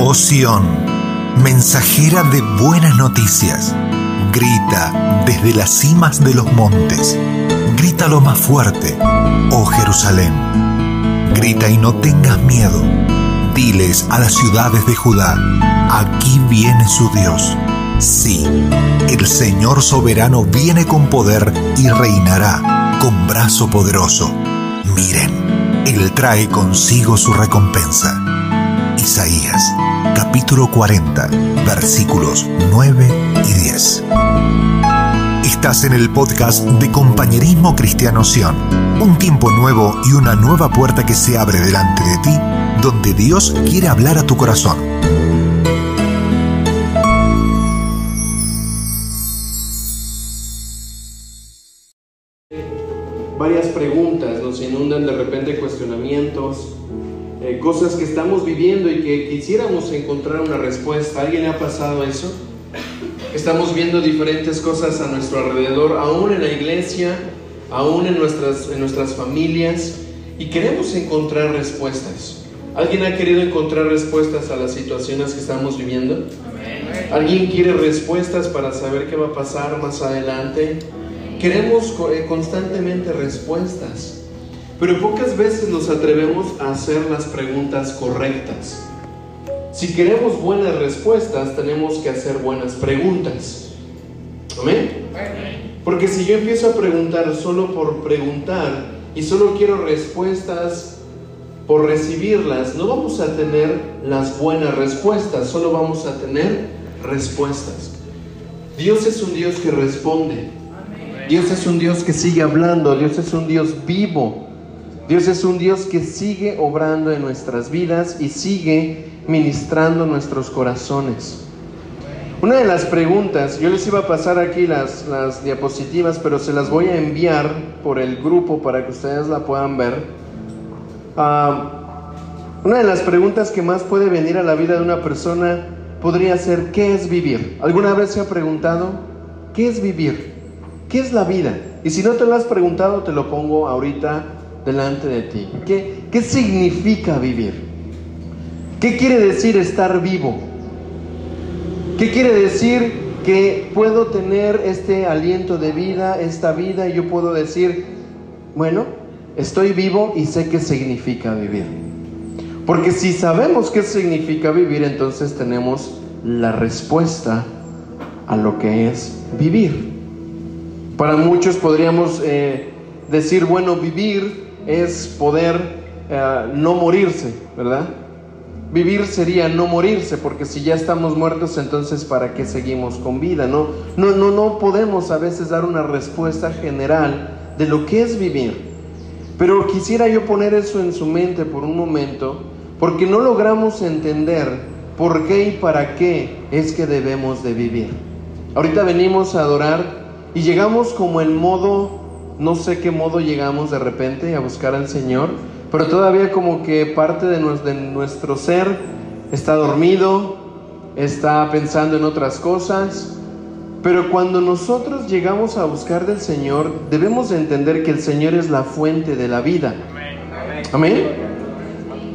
Oh Sión, mensajera de buenas noticias, grita desde las cimas de los montes, grita lo más fuerte, oh Jerusalén, grita y no tengas miedo, diles a las ciudades de Judá, aquí viene su Dios. Sí, el Señor soberano viene con poder y reinará con brazo poderoso. Miren, Él trae consigo su recompensa. Isaías, capítulo 40, versículos 9 y 10. Estás en el podcast de Compañerismo Cristiano Sion, un tiempo nuevo y una nueva puerta que se abre delante de ti, donde Dios quiere hablar a tu corazón. varias preguntas, nos inundan de repente cuestionamientos, eh, cosas que estamos viviendo y que quisiéramos encontrar una respuesta. ¿Alguien le ha pasado eso? Estamos viendo diferentes cosas a nuestro alrededor, aún en la iglesia, aún en nuestras, en nuestras familias, y queremos encontrar respuestas. ¿Alguien ha querido encontrar respuestas a las situaciones que estamos viviendo? ¿Alguien quiere respuestas para saber qué va a pasar más adelante? Queremos eh, constantemente respuestas, pero pocas veces nos atrevemos a hacer las preguntas correctas. Si queremos buenas respuestas, tenemos que hacer buenas preguntas. ¿Amén? Porque si yo empiezo a preguntar solo por preguntar y solo quiero respuestas por recibirlas, no vamos a tener las buenas respuestas, solo vamos a tener respuestas. Dios es un Dios que responde. Dios es un Dios que sigue hablando, Dios es un Dios vivo. Dios es un Dios que sigue obrando en nuestras vidas y sigue ministrando nuestros corazones. Una de las preguntas, yo les iba a pasar aquí las, las diapositivas, pero se las voy a enviar por el grupo para que ustedes la puedan ver. Ah, una de las preguntas que más puede venir a la vida de una persona podría ser, ¿qué es vivir? ¿Alguna vez se ha preguntado, ¿qué es vivir? ¿Qué es la vida? Y si no te lo has preguntado, te lo pongo ahorita delante de ti. ¿Qué, qué significa vivir? ¿Qué quiere decir estar vivo? ¿Qué quiere decir que puedo tener este aliento de vida, esta vida, y yo puedo decir, bueno, estoy vivo y sé qué significa vivir? Porque si sabemos qué significa vivir, entonces tenemos la respuesta a lo que es vivir. Para muchos podríamos eh, decir, bueno, vivir es poder eh, no morirse, ¿verdad? Vivir sería no morirse, porque si ya estamos muertos, entonces ¿para qué seguimos con vida? No, no, no, no podemos a veces dar una respuesta general de lo que es vivir. Pero quisiera yo poner eso en su mente por un momento, porque no logramos entender por qué y para qué es que debemos de vivir. Ahorita venimos a adorar y llegamos como en modo, no sé qué modo llegamos de repente a buscar al Señor, pero todavía como que parte de nuestro, ser está dormido, está pensando en otras cosas. Pero cuando nosotros llegamos a buscar del Señor, debemos de entender que el Señor es la fuente de la vida. Amén.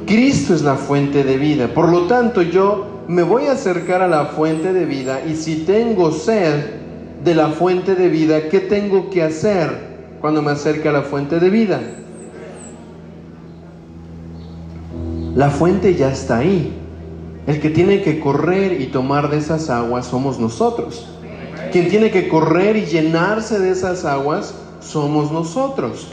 Cristo es la fuente de vida. Por lo tanto, yo me voy a acercar a la fuente de vida y si tengo sed de la fuente de vida, ¿qué tengo que hacer cuando me acerque a la fuente de vida? La fuente ya está ahí. El que tiene que correr y tomar de esas aguas somos nosotros. Quien tiene que correr y llenarse de esas aguas somos nosotros.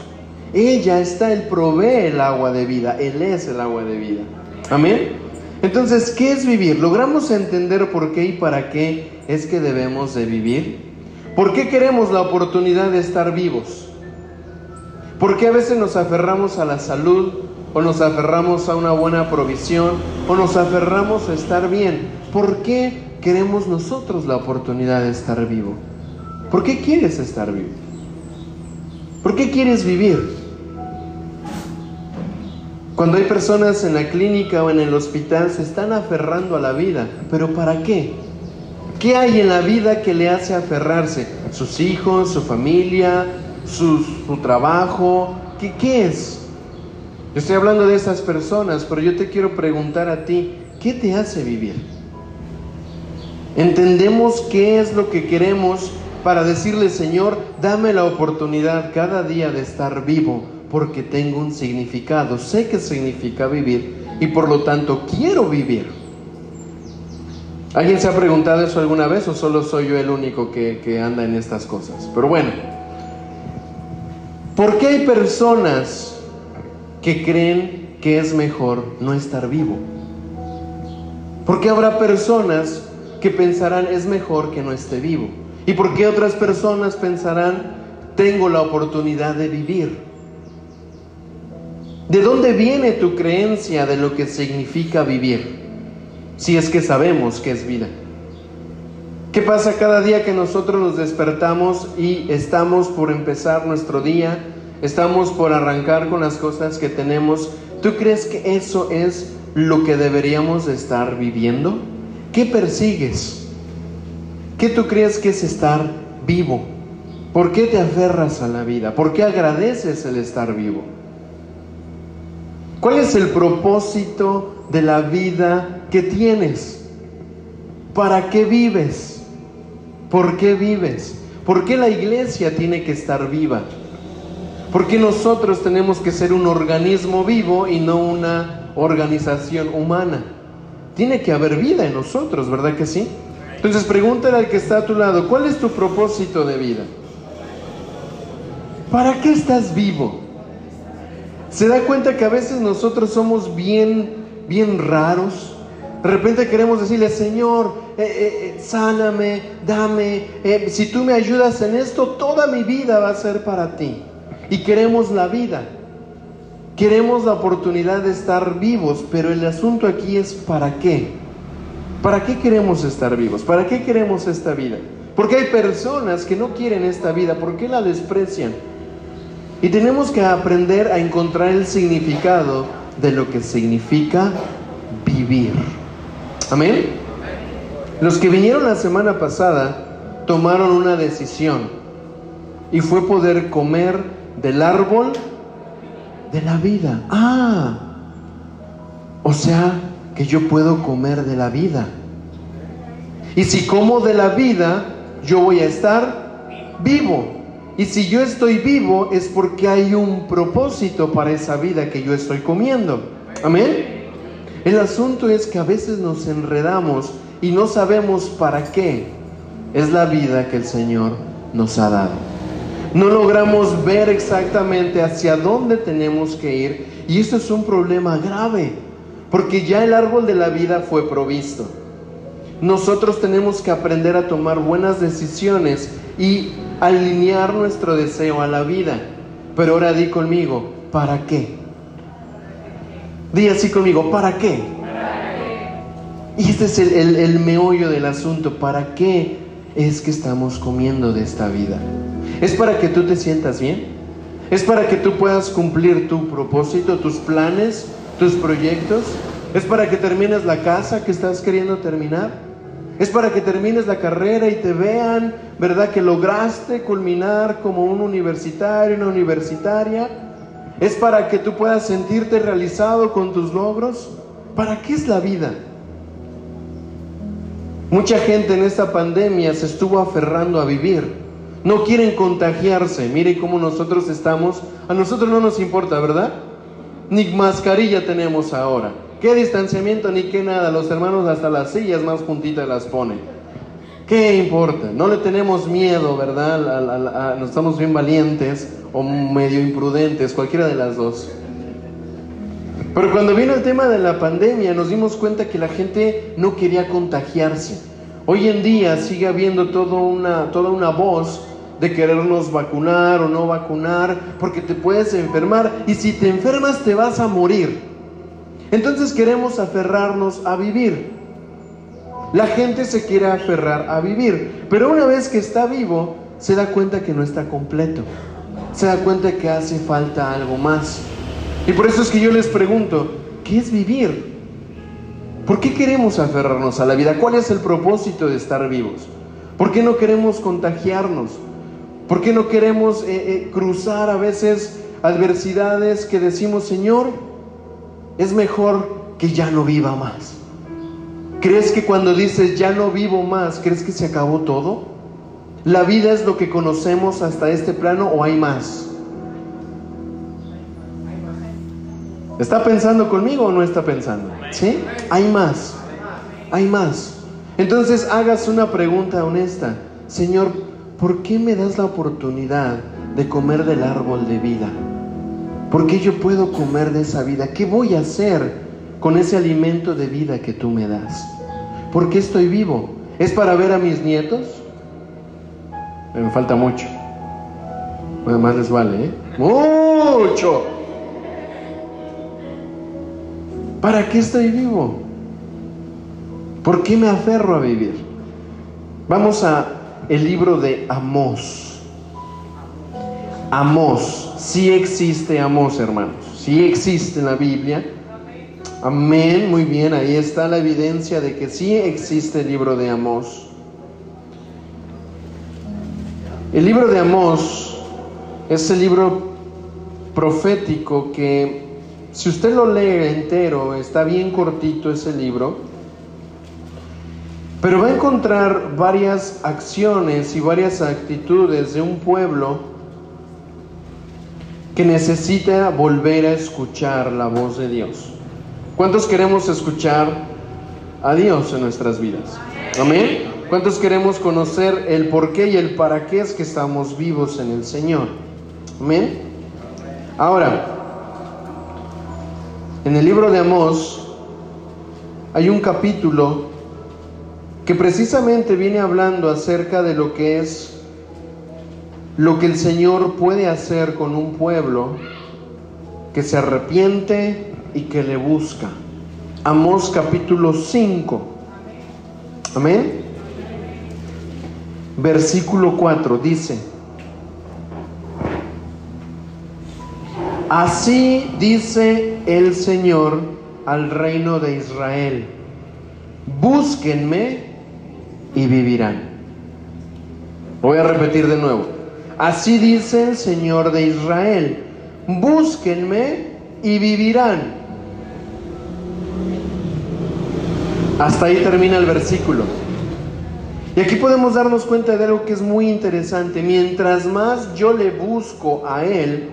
Ella está, Él provee el agua de vida, Él es el agua de vida. Amén. Entonces, ¿qué es vivir? ¿Logramos entender por qué y para qué es que debemos de vivir? ¿Por qué queremos la oportunidad de estar vivos? ¿Por qué a veces nos aferramos a la salud o nos aferramos a una buena provisión o nos aferramos a estar bien? ¿Por qué queremos nosotros la oportunidad de estar vivo? ¿Por qué quieres estar vivo? ¿Por qué quieres vivir? Cuando hay personas en la clínica o en el hospital se están aferrando a la vida, pero ¿para qué? ¿Qué hay en la vida que le hace aferrarse? ¿Sus hijos, su familia, su, trabajo? ¿Qué, ¿Qué es? Estoy hablando de esas personas, pero yo te quiero preguntar a ti, ¿qué te hace vivir? Entendemos qué es lo que queremos para decirle, Señor, dame la oportunidad cada día de estar vivo, porque tengo un significado, sé qué significa vivir y por lo tanto quiero vivir. ¿Alguien se ha preguntado eso alguna vez o solo soy yo el único que anda en estas cosas? Pero bueno, ¿por qué hay personas que creen que es mejor no estar vivo? ¿Por qué habrá personas que pensarán es mejor que no esté vivo? ¿Y por qué otras personas pensarán tengo la oportunidad de vivir? ¿De dónde viene tu creencia de lo que significa vivir? Si es que sabemos que es vida. ¿Qué pasa cada día que nosotros nos despertamos y estamos por empezar nuestro día? Estamos por arrancar con las cosas que tenemos. ¿Tú crees que eso es lo que deberíamos estar viviendo? ¿Qué persigues? ¿Qué tú crees que es estar vivo? ¿Por qué te aferras a la vida? ¿Por qué agradeces el estar vivo? ¿Cuál es el propósito de la vida que tienes? ¿Para qué vives? ¿Por qué vives? ¿Por qué la iglesia tiene que estar viva? ¿Por qué nosotros tenemos que ser un organismo vivo y no una organización humana? Tiene que haber vida en nosotros, ¿verdad que sí? Entonces pregúntale al que está a tu lado, ¿cuál es tu propósito de vida? ¿Para qué estás vivo? ¿Se da cuenta que a veces nosotros somos bien, bien raros? De repente queremos decirle, Señor, eh, eh, eh sáname, dame, si tú me ayudas en esto, toda mi vida va a ser para ti. Y queremos la vida. Queremos la oportunidad de estar vivos, pero el asunto aquí es ¿para qué? ¿Para qué queremos estar vivos? ¿Para qué queremos esta vida? Porque hay personas que no quieren esta vida, ¿por qué la desprecian? Y tenemos que aprender a encontrar el significado de lo que significa vivir. Amén. Los que vinieron la semana pasada tomaron una decisión y fue poder comer del árbol de la vida. Ah, o sea que yo puedo comer de la vida. Y si como de la vida, yo voy a estar vivo. Y si yo estoy vivo es porque hay un propósito para esa vida que yo estoy comiendo. Amén. El asunto es que a veces nos enredamos y no sabemos para qué es la vida que el Señor nos ha dado no logramos ver exactamente hacia dónde tenemos que ir y eso es un problema grave, porque ya el árbol de la vida fue provisto. Nosotros tenemos que aprender a tomar buenas decisiones y alinear nuestro deseo a la vida. Pero ahora di conmigo, ¿para qué? Di así conmigo, ¿para qué? Y este es el, el meollo del asunto, ¿para qué es que estamos comiendo de esta vida? Es para que tú te sientas bien. Es para que tú puedas cumplir tu propósito, tus planes, tus proyectos. Es para que termines la casa que estás queriendo terminar. Es para que termines la carrera y te vean, ¿verdad? Que lograste culminar como un universitario, una universitaria. Es para que tú puedas sentirte realizado con tus logros. ¿Para qué es la vida? Mucha gente en esta pandemia se estuvo aferrando a vivir no quieren contagiarse. Mire cómo nosotros estamos. A nosotros no nos importa, ¿verdad? Ni mascarilla tenemos ahora. ¿Qué distanciamiento ni qué nada? Los hermanos hasta las sillas más juntitas las ponen. ¿Qué importa? No le tenemos miedo, ¿verdad? no estamos bien valientes o medio imprudentes, cualquiera de las dos. Pero cuando vino el tema de la pandemia nos dimos cuenta que la gente no quería contagiarse. Hoy en día sigue habiendo toda una, toda una voz de querernos vacunar o no vacunar, porque te puedes enfermar y si te enfermas te vas a morir. Entonces queremos aferrarnos a vivir. La gente se quiere aferrar a vivir, pero una vez que está vivo, se da cuenta que no está completo. Se da cuenta que hace falta algo más. Y por eso es que yo les pregunto, ¿qué es vivir? ¿Por qué queremos aferrarnos a la vida? ¿Cuál es el propósito de estar vivos? ¿Por qué no queremos contagiarnos? ¿Por qué no queremos eh, eh, cruzar a veces adversidades que decimos, Señor, es mejor que ya no viva más? ¿Crees que cuando dices ya no vivo más, crees que se acabó todo? ¿La vida es lo que conocemos hasta este plano o hay más? ¿Está pensando conmigo o no está pensando? ¿Sí? Hay más. Hay más. Entonces hagas una pregunta honesta. Señor, ¿por qué me das la oportunidad de comer del árbol de vida? ¿Por qué yo puedo comer de esa vida? ¿Qué voy a hacer con ese alimento de vida que tú me das? ¿Por qué estoy vivo? ¿Es para ver a mis nietos? Me falta mucho. Además les vale, ¿eh? Mucho. ¿Para qué estoy vivo? ¿Por qué me aferro a vivir? Vamos a el libro de Amós. Amós, sí existe Amós, hermanos. Sí existe en la Biblia. Amén, muy bien, ahí está la evidencia de que sí existe el libro de Amós. El libro de Amós es el libro profético que, si usted lo lee entero, está bien cortito ese libro pero va a encontrar varias acciones y varias actitudes de un pueblo que necesita volver a escuchar la voz de Dios. ¿Cuántos queremos escuchar a Dios en nuestras vidas? Amén. ¿Cuántos queremos conocer el por qué y el para qué es que estamos vivos en el Señor? Amén. Ahora, en el libro de Amós hay un capítulo que precisamente viene hablando acerca de lo que es lo que el Señor puede hacer con un pueblo que se arrepiente y que le busca. Amós capítulo 5. Amén. Versículo 4 dice, Así dice el Señor al reino de Israel, búsquenme y vivirán. Voy a repetir de nuevo. Así dice el Señor de Israel, búsquenme y vivirán. Hasta ahí termina el versículo. Y aquí podemos darnos cuenta de algo que es muy interesante. Mientras más yo le busco a Él,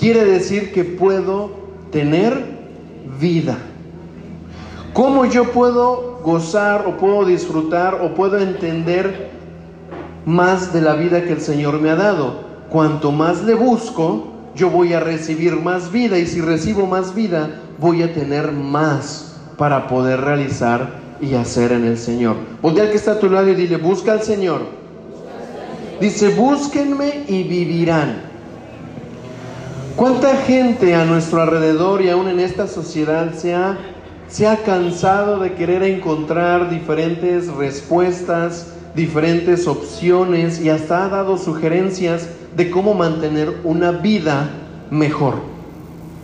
quiere decir que puedo tener vida. ¿Cómo yo puedo gozar o puedo disfrutar o puedo entender más de la vida que el Señor me ha dado? Cuanto más le busco, yo voy a recibir más vida y si recibo más vida, voy a tener más para poder realizar y hacer en el Señor. Voltea al que está a tu lado y dile, busca al Señor. Dice, búsquenme y vivirán. ¿Cuánta gente a nuestro alrededor y aún en esta sociedad se ha se ha cansado de querer encontrar diferentes respuestas, diferentes opciones y hasta ha dado sugerencias de cómo mantener una vida mejor.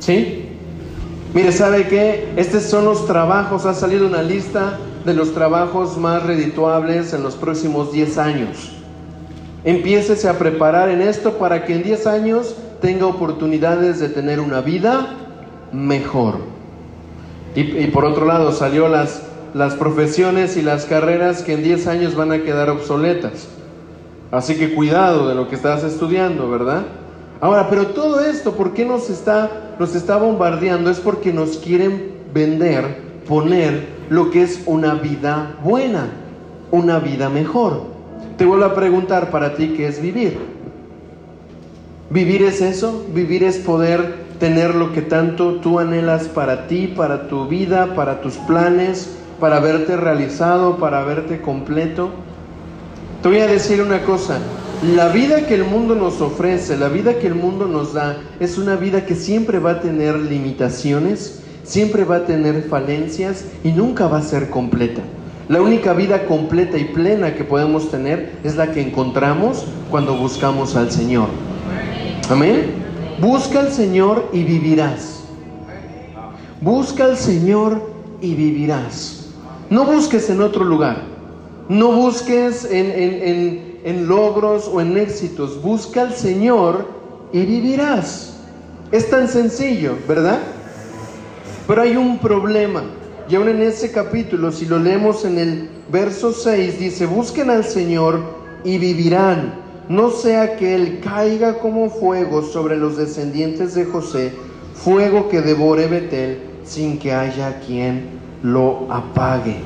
¿Sí? Mire, ¿sabe qué? Estos son los trabajos, ha salido una lista de los trabajos más redituables en los próximos 10 años. Empiécese a preparar en esto para que en 10 años tenga oportunidades de tener una vida mejor. Y, por otro lado, salió las, las profesiones y las carreras que en 10 años van a quedar obsoletas. Así que cuidado de lo que estás estudiando, ¿verdad? Ahora, pero todo esto, ¿por qué nos está, nos está bombardeando? Es porque nos quieren vender, poner lo que es una vida buena, una vida mejor. Te vuelvo a preguntar para ti, ¿qué es vivir? ¿Vivir es eso? ¿Vivir es poder tener lo que tanto tú anhelas para ti, para tu vida, para tus planes, para verte realizado, para verte completo. Te voy a decir una cosa, la vida que el mundo nos ofrece, la vida que el mundo nos da, es una vida que siempre va a tener limitaciones, siempre va a tener falencias y nunca va a ser completa. La única vida completa y plena que podemos tener es la que encontramos cuando buscamos al Señor. Amén. Busca al Señor y vivirás. Busca al Señor y vivirás. No busques en otro lugar. No busques en, logros o en éxitos. Busca al Señor y vivirás. Es tan sencillo, ¿verdad? Pero hay un problema. y aún en ese capítulo, si lo leemos en el verso 6, dice, busquen al Señor y vivirán. No sea que Él caiga como fuego sobre los descendientes de José, fuego que devore Betel sin que haya quien lo apague.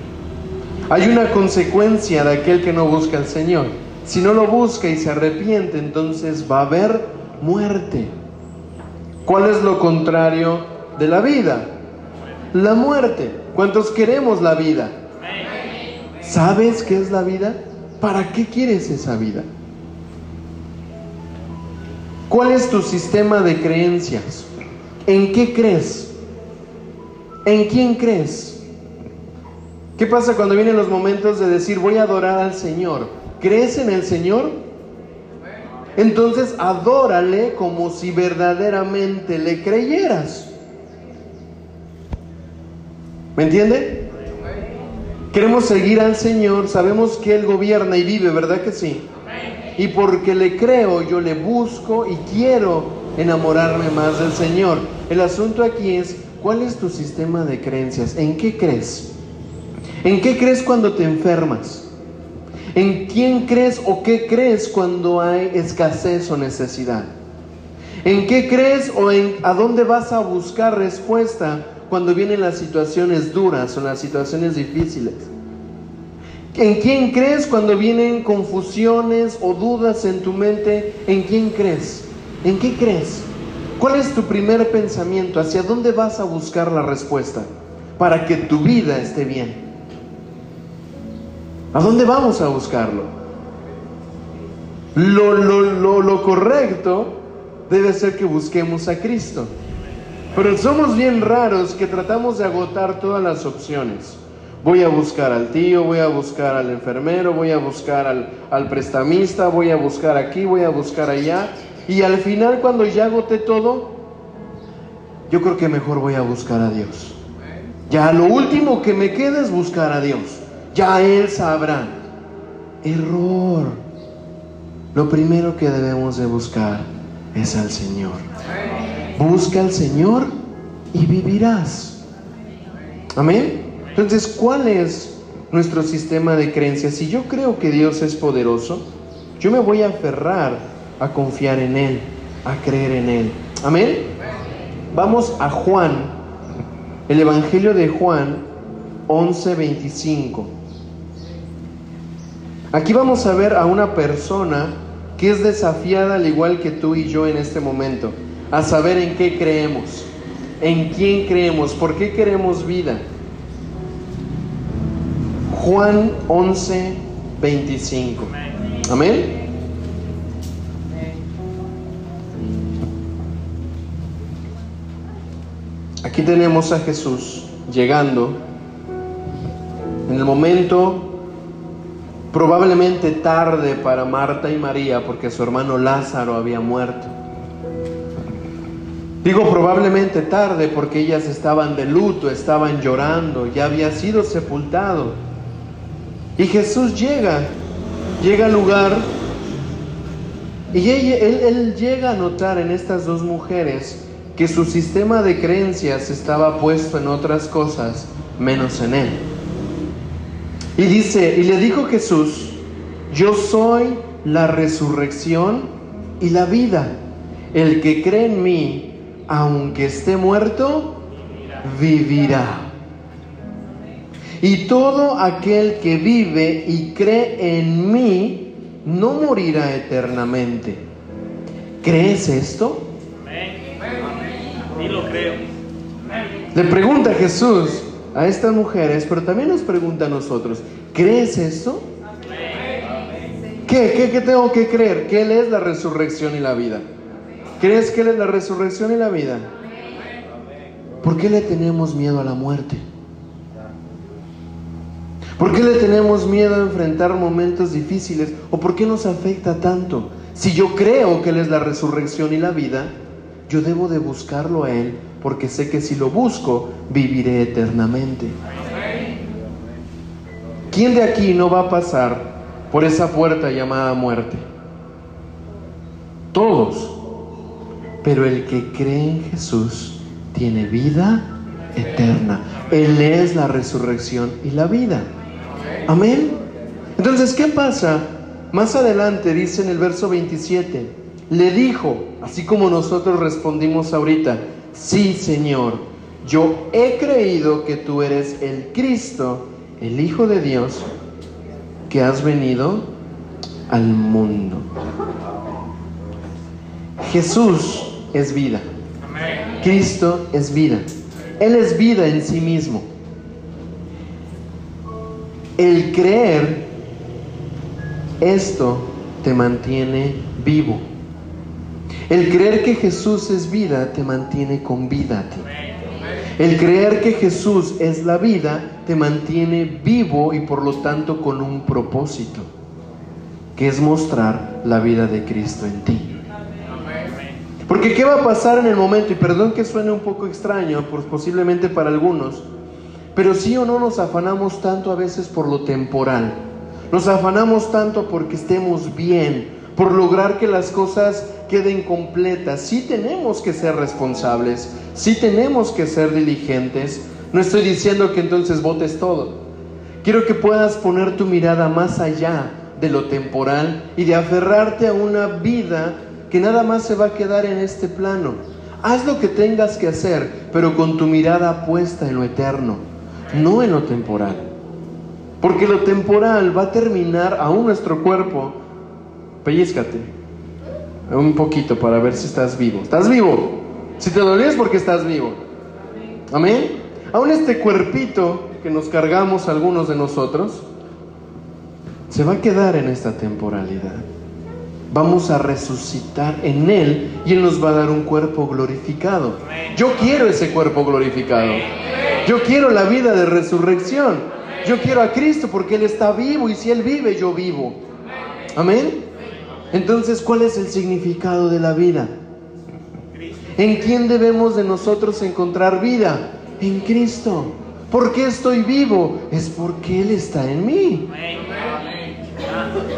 Hay una consecuencia de aquel que no busca al Señor. Si no lo busca y se arrepiente, entonces va a haber muerte. ¿Cuál es lo contrario de la vida? La muerte. ¿Cuántos queremos la vida? ¿Sabes qué es la vida? ¿Para qué quieres esa vida? ¿Cuál es tu sistema de creencias? ¿En qué crees? ¿En quién crees? ¿Qué pasa cuando vienen los momentos de decir voy a adorar al Señor? ¿Crees en el Señor? Entonces adórale como si verdaderamente le creyeras. ¿Me entiende? Queremos seguir al Señor, sabemos que Él gobierna y vive, ¿verdad que sí? Y porque le creo, yo le busco y quiero enamorarme más del Señor. El asunto aquí es, ¿cuál es tu sistema de creencias? ¿En qué crees? ¿En qué crees cuando te enfermas? ¿En quién crees o qué crees cuando hay escasez o necesidad? ¿En qué crees o en a dónde vas a buscar respuesta cuando vienen las situaciones duras o las situaciones difíciles? ¿En quién crees cuando vienen confusiones o dudas en tu mente? ¿En quién crees? ¿En qué crees? ¿Cuál es tu primer pensamiento? ¿Hacia dónde vas a buscar la respuesta para que tu vida esté bien? ¿A dónde vamos a buscarlo? Lo, lo, lo, lo correcto debe ser que busquemos a Cristo. Pero somos bien raros que tratamos de agotar todas las opciones. Voy a buscar al tío, voy a buscar al enfermero, voy a buscar al, al, prestamista, voy a buscar aquí, voy a buscar allá. Y al final cuando ya agoté todo, yo creo que mejor voy a buscar a Dios. Ya lo último que me queda es buscar a Dios. Ya Él sabrá. Error. Lo primero que debemos de buscar es al Señor. Busca al Señor y vivirás. Amén. Entonces, ¿cuál es nuestro sistema de creencias? Si yo creo que Dios es poderoso, yo me voy a aferrar a confiar en Él, a creer en Él. Amén. Vamos a Juan, el Evangelio de Juan 11:25. Aquí vamos a ver a una persona que es desafiada al igual que tú y yo en este momento, a saber en qué creemos, en quién creemos, por qué queremos vida. Juan 11, 25. Amén. Aquí tenemos a Jesús llegando en el momento probablemente tarde para Marta y María porque su hermano Lázaro había muerto. Digo probablemente tarde porque ellas estaban de luto, estaban llorando, ya había sido sepultado. Y Jesús llega, llega al lugar y él, llega a notar en estas dos mujeres que su sistema de creencias estaba puesto en otras cosas menos en él. Y dice, y le dijo Jesús, yo soy la resurrección y la vida. El que cree en mí, aunque esté muerto, vivirá. Y todo aquel que vive y cree en mí, no morirá eternamente. ¿Crees esto? Sí lo creo. Le pregunta Jesús a estas mujeres, pero también nos pregunta a nosotros, ¿crees esto? ¿Qué, qué, qué tengo que creer? Que Él es la resurrección y la vida. ¿Crees que Él es la resurrección y la vida? ¿Por qué le tenemos miedo a la muerte? ¿Por qué le tenemos miedo a enfrentar momentos difíciles? ¿O por qué nos afecta tanto? Si yo creo que Él es la resurrección y la vida, yo debo de buscarlo a Él porque sé que si lo busco, viviré eternamente. ¿Quién de aquí no va a pasar por esa puerta llamada muerte? Todos. Pero el que cree en Jesús tiene vida eterna. Él es la resurrección y la vida. Amén. Entonces, ¿qué pasa? Más adelante dice en el verso 27, le dijo, así como nosotros respondimos ahorita, sí Señor, yo he creído que tú eres el Cristo, el Hijo de Dios, que has venido al mundo. Jesús es vida. Cristo es vida. Él es vida en sí mismo. El creer esto te mantiene vivo. El creer que Jesús es vida te mantiene con vida. El creer que Jesús es la vida te mantiene vivo y por lo tanto con un propósito, que es mostrar la vida de Cristo en ti. Porque ¿qué va a pasar en el momento? Y perdón que suene un poco extraño, posiblemente para algunos, pero sí o no nos afanamos tanto a veces por lo temporal. Nos afanamos tanto porque estemos bien, por lograr que las cosas queden completas. Sí tenemos que ser responsables, sí tenemos que ser diligentes. No estoy diciendo que entonces votes todo. Quiero que puedas poner tu mirada más allá de lo temporal y de aferrarte a una vida que nada más se va a quedar en este plano. Haz lo que tengas que hacer, pero con tu mirada puesta en lo eterno, no en lo temporal. Porque lo temporal va a terminar aún nuestro cuerpo. Pellizcate un poquito para ver si estás vivo. ¿Estás vivo? Si te dolió es porque estás vivo. Amén. Aún este cuerpito que nos cargamos algunos de nosotros se va a quedar en esta temporalidad vamos a resucitar en Él y Él nos va a dar un cuerpo glorificado. Yo quiero ese cuerpo glorificado. Yo quiero la vida de resurrección. Yo quiero a Cristo porque Él está vivo y si Él vive, yo vivo. Amén. Entonces, ¿cuál es el significado de la vida? ¿En quién debemos de nosotros encontrar vida? En Cristo. ¿Por qué estoy vivo? Es porque Él está en mí.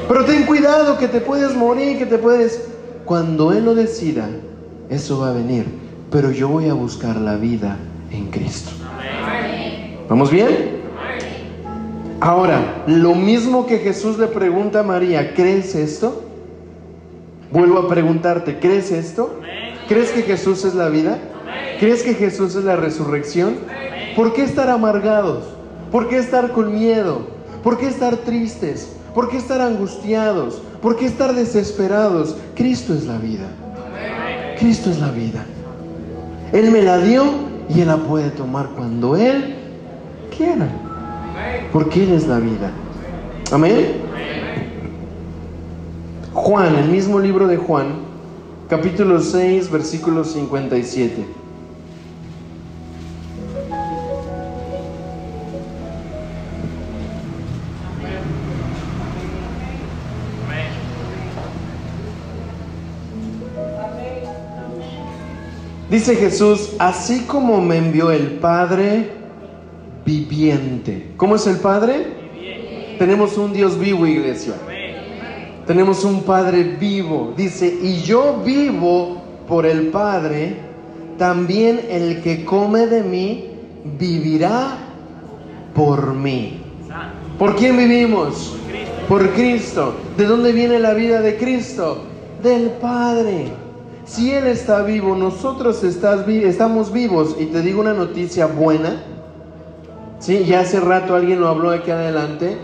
Pero ten cuidado que te puedes morir, que te puedes... Cuando Él lo decida, eso va a venir. Pero yo voy a buscar la vida en Cristo. ¿Vamos bien? Ahora, lo mismo que Jesús le pregunta a María, ¿crees esto? Vuelvo a preguntarte, ¿crees esto? ¿Crees que Jesús es la vida? ¿Crees que Jesús es la resurrección? ¿Por qué estar amargados? ¿Por qué estar con miedo? ¿Por qué estar tristes? ¿Por qué estar angustiados? ¿Por qué estar desesperados? Cristo es la vida. Cristo es la vida. Él me la dio y Él la puede tomar cuando Él quiera. Porque Él es la vida. Amén. Juan, el mismo libro de Juan, capítulo 6, versículo 57. Dice Jesús, así como me envió el Padre viviente. ¿Cómo es el Padre? Tenemos un Dios vivo, iglesia. Tenemos un Padre vivo. Dice, y yo vivo por el Padre, también el que come de mí vivirá por mí. ¿Por quién vivimos? Por Cristo. ¿De dónde viene la vida de Cristo? Del Padre. Si Él está vivo, nosotros estamos vivos. Y te digo una noticia buena. Sí, ya hace rato alguien lo habló aquí adelante.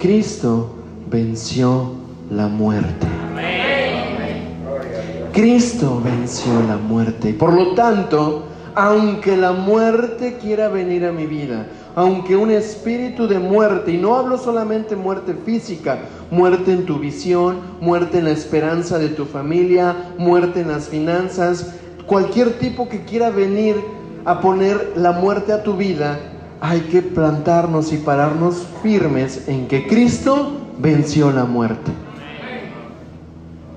Cristo venció la muerte. Cristo venció la muerte. Por lo tanto, aunque la muerte quiera venir a mi vida, aunque un espíritu de muerte, y no hablo solamente muerte física, muerte en tu visión, muerte en la esperanza de tu familia, muerte en las finanzas, cualquier tipo que quiera venir a poner la muerte a tu vida, hay que plantarnos y pararnos firmes en que Cristo venció la muerte.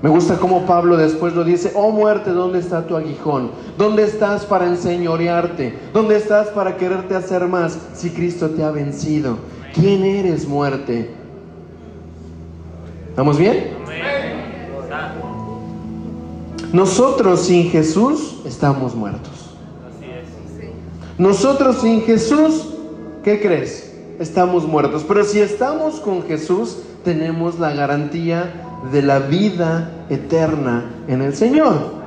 Me gusta cómo Pablo después lo dice, oh muerte, ¿dónde está tu aguijón? ¿Dónde estás para enseñorearte? ¿Dónde estás para quererte hacer más si Cristo te ha vencido? ¿Quién eres muerte? ¿Estamos bien? Nosotros sin Jesús estamos muertos. Nosotros sin Jesús, ¿qué crees? Estamos muertos. Pero si estamos con Jesús, tenemos la garantía de la vida eterna en el Señor.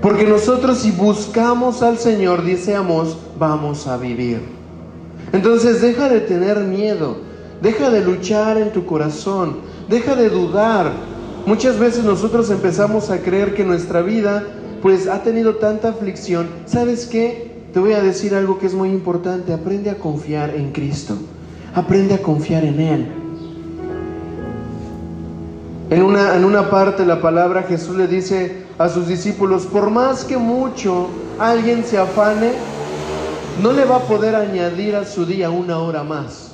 Porque nosotros si buscamos al Señor, deseamos, vamos a vivir. Entonces deja de tener miedo, deja de luchar en tu corazón, deja de dudar. Muchas veces nosotros empezamos a creer que nuestra vida pues ha tenido tanta aflicción. ¿Sabes qué? Te voy a decir algo que es muy importante. Aprende a confiar en Cristo. Aprende a confiar en Él. En una, en una parte la palabra Jesús le dice a sus discípulos, por más que mucho alguien se afane, no le va a poder añadir a su día una hora más.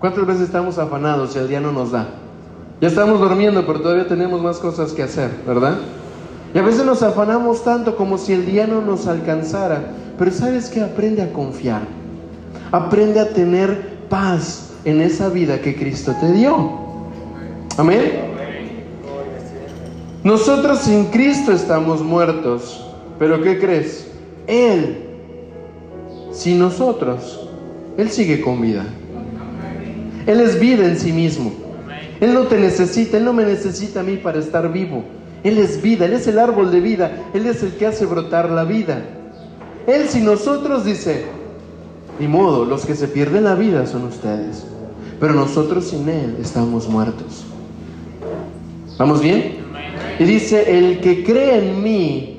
¿Cuántas veces estamos afanados y el día no nos da? Ya estamos durmiendo, pero todavía tenemos más cosas que hacer, ¿verdad? Y a veces nos afanamos tanto como si el día no nos alcanzara. Pero sabes que aprende a confiar. Aprende a tener paz en esa vida que Cristo te dio. Amén. Nosotros sin Cristo estamos muertos. Pero ¿qué crees? Él, sin nosotros, Él sigue con vida. Él es vida en sí mismo. Él no te necesita, Él no me necesita a mí para estar vivo. Él es vida, Él es el árbol de vida, Él es el que hace brotar la vida. Él si nosotros dice, ni modo, los que se pierden la vida son ustedes, pero nosotros sin Él estamos muertos. ¿Vamos bien? Y dice, el que cree en mí,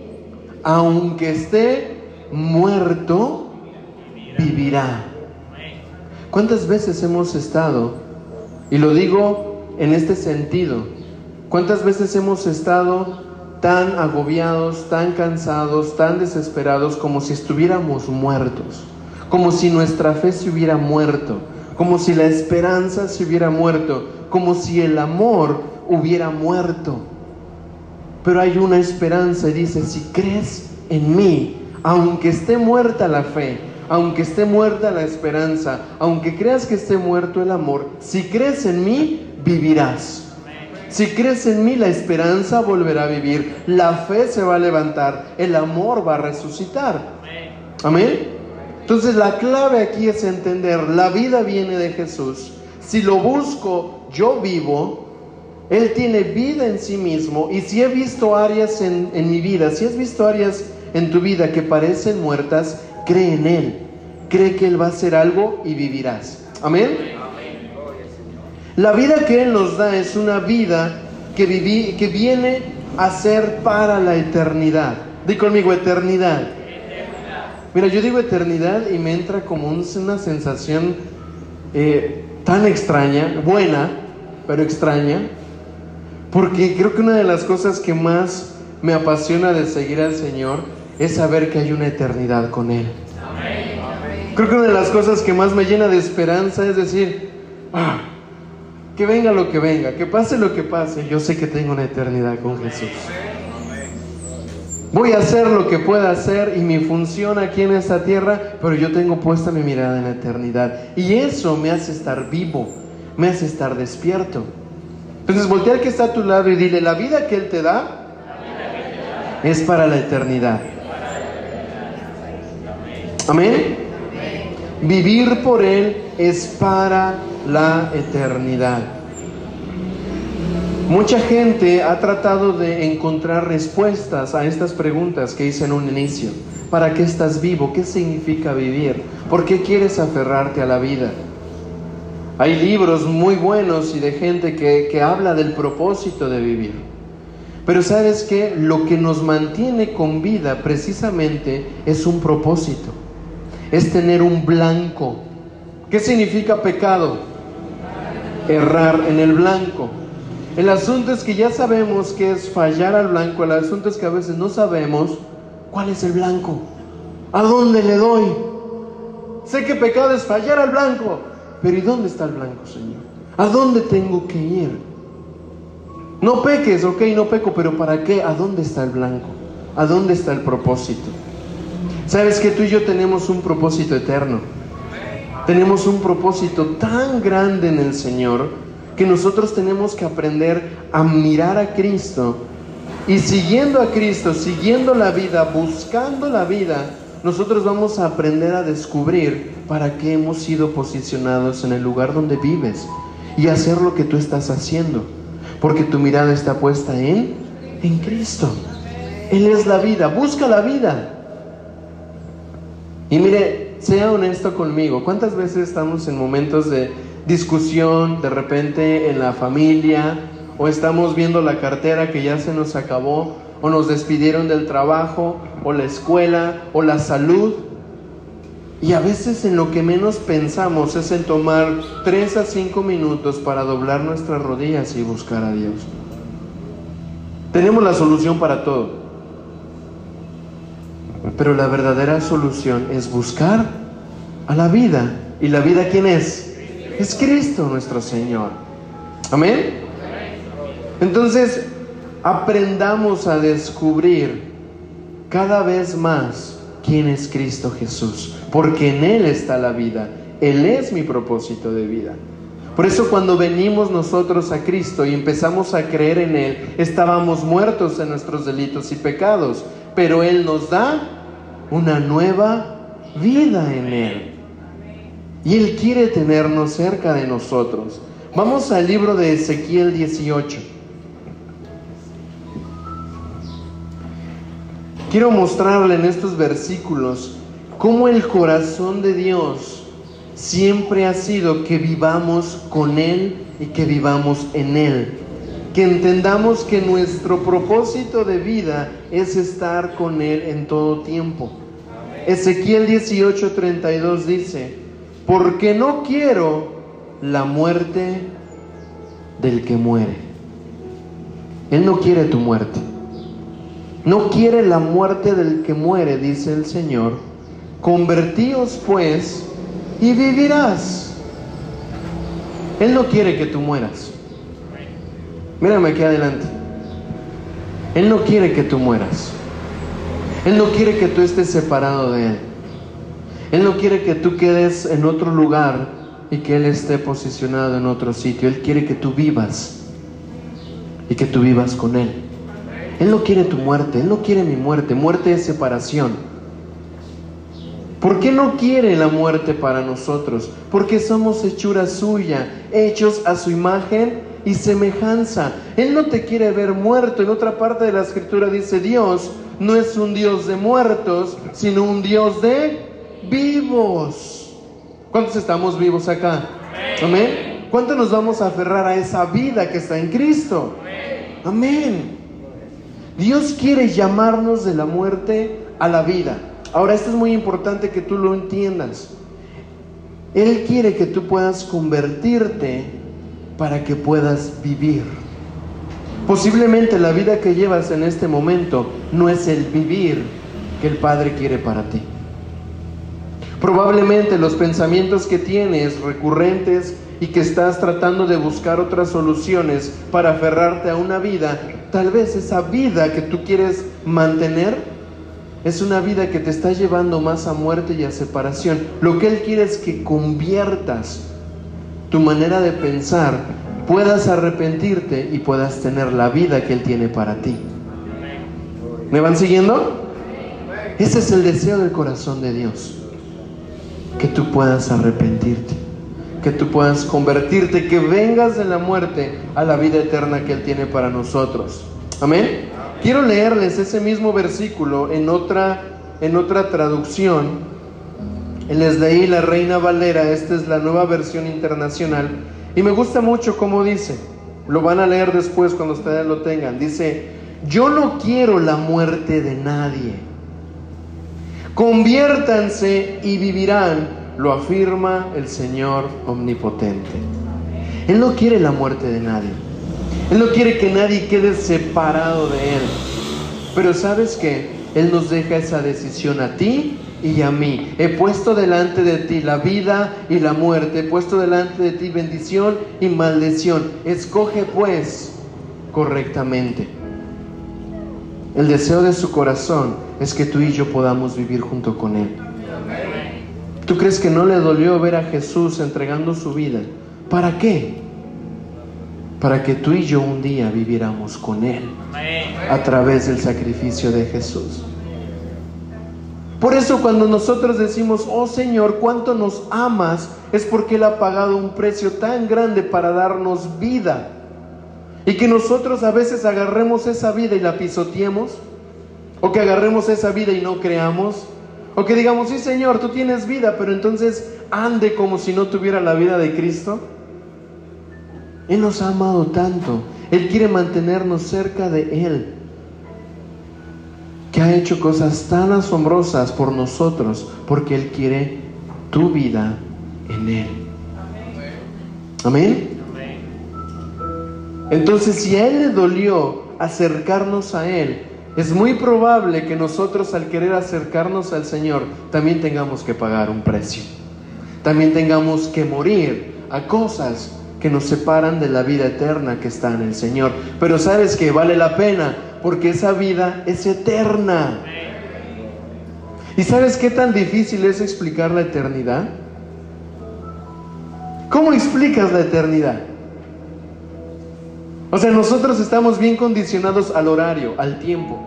aunque esté muerto, vivirá. ¿Cuántas veces hemos estado, y lo digo en este sentido, ¿Cuántas veces hemos estado tan agobiados, tan cansados, tan desesperados como si estuviéramos muertos? Como si nuestra fe se hubiera muerto, como si la esperanza se hubiera muerto, como si el amor hubiera muerto. Pero hay una esperanza y dice, si crees en mí, aunque esté muerta la fe, aunque esté muerta la esperanza, aunque creas que esté muerto el amor, si crees en mí, vivirás. Si crees en mí, la esperanza volverá a vivir, la fe se va a levantar, el amor va a resucitar. Amén. Entonces la clave aquí es entender, la vida viene de Jesús. Si lo busco, yo vivo. Él tiene vida en sí mismo. Y si he visto áreas en, en mi vida, si has visto áreas en tu vida que parecen muertas, cree en Él. Cree que Él va a hacer algo y vivirás. Amén. La vida que Él nos da es una vida que, viví, que viene a ser para la eternidad. Di conmigo, eternidad. Mira, yo digo eternidad y me entra como una sensación eh, tan extraña, buena, pero extraña, porque creo que una de las cosas que más me apasiona de seguir al Señor es saber que hay una eternidad con Él. Creo que una de las cosas que más me llena de esperanza es decir, ah, que venga lo que venga, que pase lo que pase, yo sé que tengo una eternidad con Jesús. Voy a hacer lo que pueda hacer y mi función aquí en esta tierra, pero yo tengo puesta mi mirada en la eternidad. Y eso me hace estar vivo, me hace estar despierto. Entonces voltea al que está a tu lado y dile, la vida que Él te da es para la eternidad. Amén. Vivir por Él es para la eternidad. Mucha gente ha tratado de encontrar respuestas a estas preguntas que hice en un inicio. ¿Para qué estás vivo? ¿Qué significa vivir? ¿Por qué quieres aferrarte a la vida? Hay libros muy buenos y de gente que, que habla del propósito de vivir. Pero sabes que lo que nos mantiene con vida precisamente es un propósito, es tener un blanco. ¿Qué significa pecado? errar en el blanco. El asunto es que ya sabemos que es fallar al blanco, el asunto es que a veces no sabemos cuál es el blanco, a dónde le doy. Sé que pecado es fallar al blanco, pero ¿y dónde está el blanco, Señor? ¿A dónde tengo que ir? No peques, ok, no peco, pero ¿para qué? ¿A dónde está el blanco? ¿A dónde está el propósito? Sabes que tú y yo tenemos un propósito eterno. Tenemos un propósito tan grande en el Señor que nosotros tenemos que aprender a mirar a Cristo y siguiendo a Cristo, siguiendo la vida, buscando la vida, nosotros vamos a aprender a descubrir para qué hemos sido posicionados en el lugar donde vives y hacer lo que tú estás haciendo. Porque tu mirada está puesta en, en Cristo. Él es la vida, busca la vida. Y mire, sea honesto conmigo, ¿cuántas veces estamos en momentos de discusión de repente en la familia o estamos viendo la cartera que ya se nos acabó o nos despidieron del trabajo o la escuela o la salud? Y a veces en lo que menos pensamos es en tomar tres a cinco minutos para doblar nuestras rodillas y buscar a Dios. Tenemos la solución para todo. Pero la verdadera solución es buscar a la vida. ¿Y la vida quién es? Es Cristo nuestro Señor. Amén. Entonces, aprendamos a descubrir cada vez más quién es Cristo Jesús, porque en Él está la vida. Él es mi propósito de vida. Por eso cuando venimos nosotros a Cristo y empezamos a creer en Él, estábamos muertos en nuestros delitos y pecados pero Él nos da una nueva vida en Él. Y Él quiere tenernos cerca de nosotros. Vamos al libro de Ezequiel 18. Quiero mostrarle en estos versículos cómo el corazón de Dios siempre ha sido que vivamos con Él y que vivamos en Él que entendamos que nuestro propósito de vida es estar con Él en todo tiempo. Ezequiel 18:32 dice, porque no quiero la muerte del que muere. Él no quiere tu muerte. No quiere la muerte del que muere, dice el Señor. Convertíos pues y vivirás. Él no quiere que tú mueras. Mírame aquí adelante. Él no quiere que tú mueras. Él no quiere que tú estés separado de Él. Él no quiere que tú quedes en otro lugar y que Él esté posicionado en otro sitio. Él quiere que tú vivas y que tú vivas con Él. Él no quiere tu muerte, Él no quiere mi muerte. Muerte es separación. ¿Por qué no quiere la muerte para nosotros? Porque somos hechura suya, hechos a su imagen y semejanza. Él no te quiere ver muerto. En otra parte de la escritura dice, Dios no es un Dios de muertos, sino un Dios de vivos. ¿Cuántos estamos vivos acá? Amén. ¿Cuántos nos vamos a aferrar a esa vida que está en Cristo? Amén. Dios quiere llamarnos de la muerte a la vida. Ahora, esto es muy importante que tú lo entiendas. Él quiere que tú puedas convertirte para que puedas vivir. Posiblemente la vida que llevas en este momento no es el vivir que el Padre quiere para ti. Probablemente los pensamientos que tienes recurrentes y que estás tratando de buscar otras soluciones para aferrarte a una vida, tal vez esa vida que tú quieres mantener es una vida que te está llevando más a muerte y a separación. Lo que Él quiere es que conviertas tu manera de pensar, puedas arrepentirte y puedas tener la vida que Él tiene para ti. ¿Me van siguiendo? Ese es el deseo del corazón de Dios. Que tú puedas arrepentirte, que tú puedas convertirte, que vengas de la muerte a la vida eterna que Él tiene para nosotros. Amén. Quiero leerles ese mismo versículo en otra, en otra traducción les leí la Reina Valera, esta es la nueva versión internacional, y me gusta mucho cómo dice, lo van a leer después cuando ustedes lo tengan, dice, yo no quiero la muerte de nadie, conviértanse y vivirán, lo afirma el Señor omnipotente. Él no quiere la muerte de nadie, Él no quiere que nadie quede separado de Él, pero sabes que Él nos deja esa decisión a ti y a mí. He puesto delante de ti la vida y la muerte. He puesto delante de ti bendición y maldición. Escoge pues correctamente. El deseo de su corazón es que tú y yo podamos vivir junto con Él. ¿Tú crees que no le dolió ver a Jesús entregando su vida? ¿Para qué? Para que tú y yo un día viviéramos con Él a través del sacrificio de Jesús. Por eso cuando nosotros decimos, oh Señor, cuánto nos amas, es porque Él ha pagado un precio tan grande para darnos vida. Y que nosotros a veces agarremos esa vida y la pisoteemos, o que agarremos esa vida y no creamos, o que digamos, sí Señor, tú tienes vida, pero entonces ande como si no tuviera la vida de Cristo. Él nos ha amado tanto, Él quiere mantenernos cerca de Él que ha hecho cosas tan asombrosas por nosotros, porque Él quiere tu vida en Él. Amén. Entonces, si a Él le dolió acercarnos a Él, es muy probable que nosotros al querer acercarnos al Señor también tengamos que pagar un precio. También tengamos que morir a cosas que nos separan de la vida eterna que está en el Señor. Pero sabes que vale la pena porque esa vida es eterna. ¿Y sabes qué tan difícil es explicar la eternidad? ¿Cómo explicas la eternidad? O sea, nosotros estamos bien condicionados al horario, al tiempo.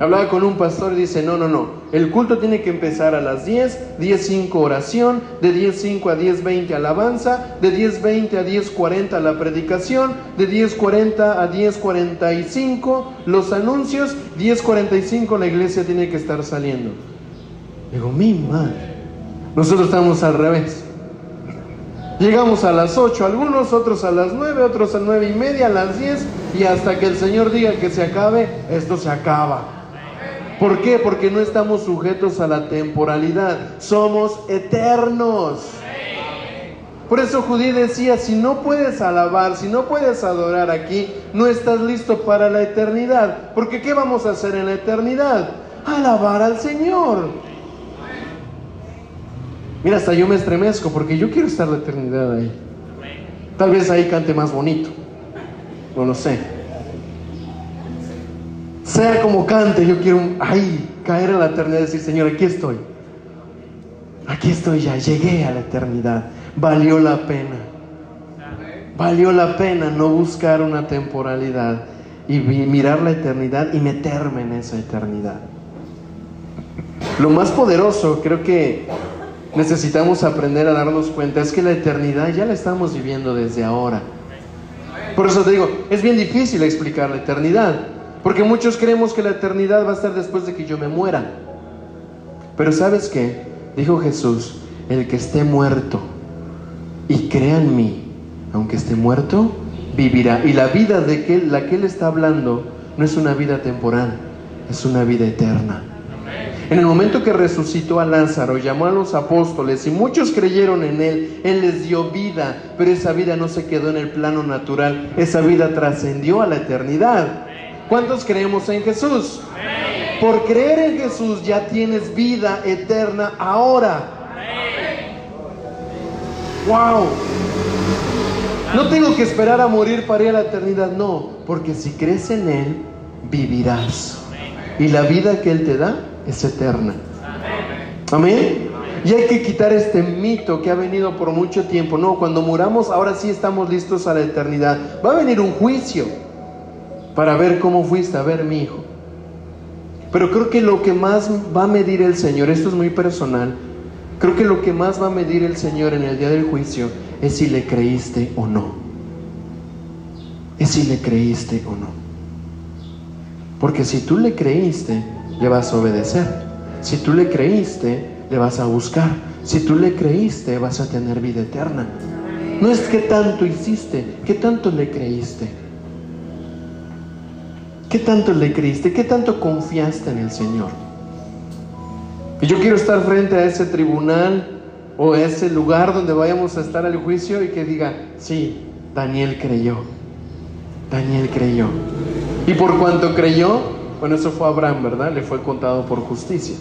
Hablaba con un pastor y dice, no, no, no, el culto tiene que empezar a las 10, 10.05 oración, de 10.05 a 10.20 alabanza, de 10.20 a 10.40 la predicación, de 10.40 a 10.45 los anuncios, 10.45 la iglesia tiene que estar saliendo. Digo, mi madre, nosotros estamos al revés. Llegamos a las 8, algunos, otros a las 9, otros a 9 y media, a las 10, y hasta que el Señor diga que se acabe, esto se acaba. ¿Por qué? Porque no estamos sujetos a la temporalidad, somos eternos. Por eso Judí decía, si no puedes alabar, si no puedes adorar aquí, no estás listo para la eternidad. Porque ¿qué vamos a hacer en la eternidad? Alabar al Señor. Mira, hasta yo me estremezco porque yo quiero estar la eternidad ahí. Tal vez ahí cante más bonito. No lo sé sea como cante, yo quiero, ay, caer en la eternidad y decir, Señor, aquí estoy. Aquí estoy ya, llegué a la eternidad. Valió la pena. Valió la pena no buscar una temporalidad y mirar la eternidad y meterme en esa eternidad. Lo más poderoso, creo que necesitamos aprender a darnos cuenta, es que la eternidad ya la estamos viviendo desde ahora. Por eso te digo, es bien difícil explicar la eternidad. Porque muchos creemos que la eternidad va a estar después de que yo me muera. Pero ¿sabes qué? Dijo Jesús, el que esté muerto y crea en mí, aunque esté muerto, vivirá. Y la vida de que, la que él está hablando no es una vida temporal, es una vida eterna. En el momento que resucitó a Lázaro, llamó a los apóstoles y muchos creyeron en él, él les dio vida, pero esa vida no se quedó en el plano natural, esa vida trascendió a la eternidad. ¿Cuántos creemos en Jesús? Por creer en Jesús ya tienes vida eterna ahora. Wow. No tengo que esperar a morir para ir a la eternidad, no, porque si crees en Él, vivirás. Y la vida que Él te da es eterna. Amén. Y hay que quitar este mito que ha venido por mucho tiempo. No, cuando muramos, ahora sí estamos listos a la eternidad. Va a venir un juicio para ver cómo fuiste a ver mi hijo. Pero creo que lo que más va a medir el Señor, esto es muy personal, creo que lo que más va a medir el Señor en el día del juicio es si le creíste o no. Es si le creíste o no. Porque si tú le creíste, le vas a obedecer. Si tú le creíste, le vas a buscar. Si tú le creíste, vas a tener vida eterna. No es que tanto hiciste, que tanto le creíste. ¿Qué tanto le creíste? ¿Qué tanto confiaste en el Señor? Y yo quiero estar frente a ese tribunal o ese lugar donde vayamos a estar al juicio y que diga, sí, Daniel creyó. Daniel creyó. Y por cuanto creyó, bueno, eso fue Abraham, ¿verdad? Le fue contado por justicia.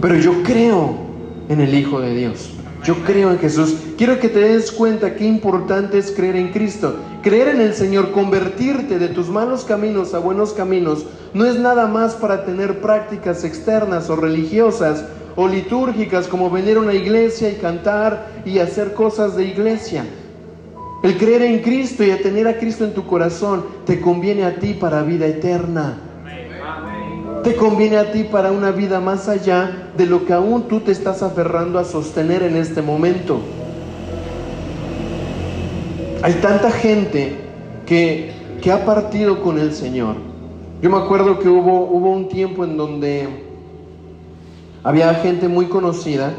Pero yo creo en el Hijo de Dios. Yo creo en Jesús. Quiero que te des cuenta qué importante es creer en Cristo. Creer en el Señor, convertirte de tus malos caminos a buenos caminos, no es nada más para tener prácticas externas o religiosas o litúrgicas como venir a una iglesia y cantar y hacer cosas de iglesia. El creer en Cristo y a tener a Cristo en tu corazón te conviene a ti para vida eterna. Te conviene a ti para una vida más allá de lo que aún tú te estás aferrando a sostener en este momento. Hay tanta gente que, que ha partido con el Señor. Yo me acuerdo que hubo, hubo un tiempo en donde había gente muy conocida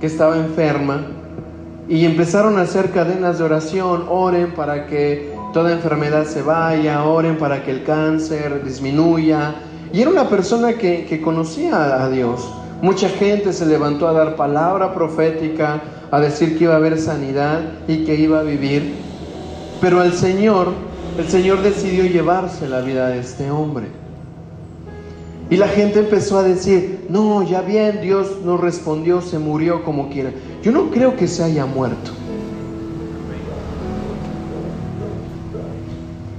que estaba enferma y empezaron a hacer cadenas de oración, oren para que toda enfermedad se vaya, oren para que el cáncer disminuya. Y era una persona que, conocía a Dios. Mucha gente se levantó a dar palabra profética, a decir que iba a haber sanidad y que iba a vivir. Pero el Señor, el Señor decidió llevarse la vida de este hombre. Y la gente empezó a decir, no, ya bien, Dios no respondió, se murió como quiera. Yo no creo que se haya muerto.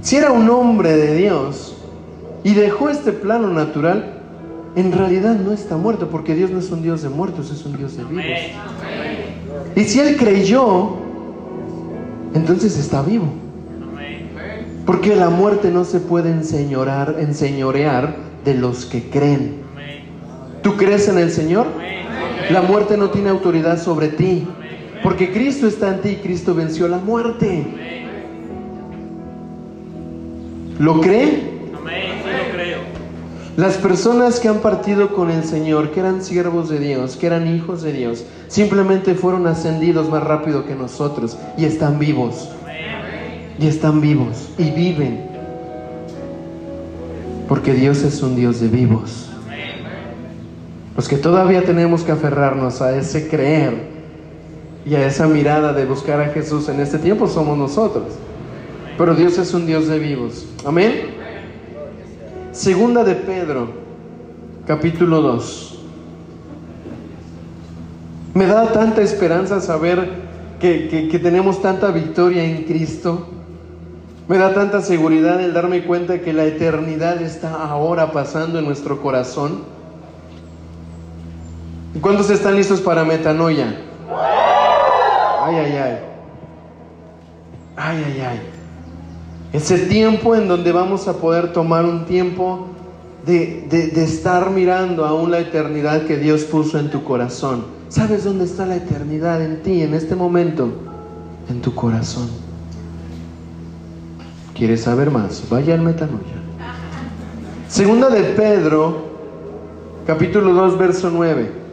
Si era un hombre de Dios y dejó este plano natural, en realidad no está muerto, porque Dios no es un Dios de muertos, es un Dios de vivos. Y si él creyó, entonces está vivo. Porque la muerte no se puede enseñorar, enseñorear de los que creen. ¿Tú crees en el Señor? La muerte no tiene autoridad sobre ti. Porque Cristo está en ti y Cristo venció la muerte. ¿Lo cree? Las personas que han partido con el Señor, que eran siervos de Dios, que eran hijos de Dios, simplemente fueron ascendidos más rápido que nosotros y están vivos. Y están vivos y viven. Porque Dios es un Dios de vivos. Los que todavía tenemos que aferrarnos a ese creer y a esa mirada de buscar a Jesús en este tiempo somos nosotros. Pero Dios es un Dios de vivos. Amén. Segunda de Pedro, capítulo 2. Me da tanta esperanza saber que, que, tenemos tanta victoria en Cristo. Me da tanta seguridad el darme cuenta que la eternidad está ahora pasando en nuestro corazón. ¿Cuántos están listos para metanoia? Ay, ay, ay. Ay, ay, ay. Ese tiempo en donde vamos a poder tomar un tiempo de, de, estar mirando aún la eternidad que Dios puso en tu corazón. ¿Sabes dónde está la eternidad en ti en este momento? En tu corazón. ¿Quieres saber más? Vaya al metanoia. Segunda de Pedro, capítulo 2, verso 9.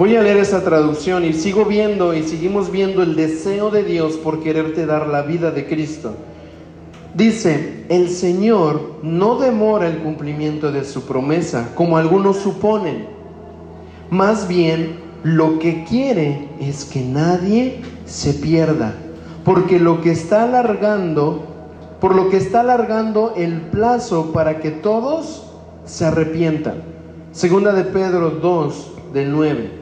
Voy a leer esa traducción y sigo viendo y seguimos viendo el deseo de Dios por quererte dar la vida de Cristo. Dice, el Señor no demora el cumplimiento de su promesa, como algunos suponen. Más bien, lo que quiere es que nadie se pierda, porque lo que está alargando, por lo que está alargando el plazo para que todos se arrepientan. Segunda de Pedro 2, del 9.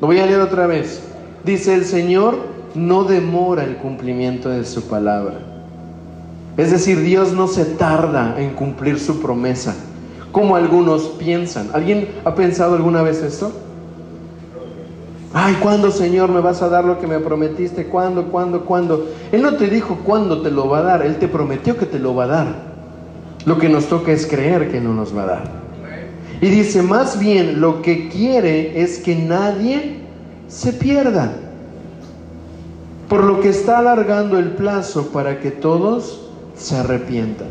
Lo voy a leer otra vez. Dice, el Señor no demora el cumplimiento de su palabra. Es decir, Dios no se tarda en cumplir su promesa, como algunos piensan. ¿Alguien ha pensado alguna vez esto? Ay, ¿cuándo, Señor, me vas a dar lo que me prometiste? ¿Cuándo, cuándo, cuándo? Él no te dijo cuándo te lo va a dar, Él te prometió que te lo va a dar. Lo que nos toca es creer que no nos va a dar. Y dice, más bien lo que quiere es que nadie se pierda. Por lo que está alargando el plazo para que todos se arrepientan.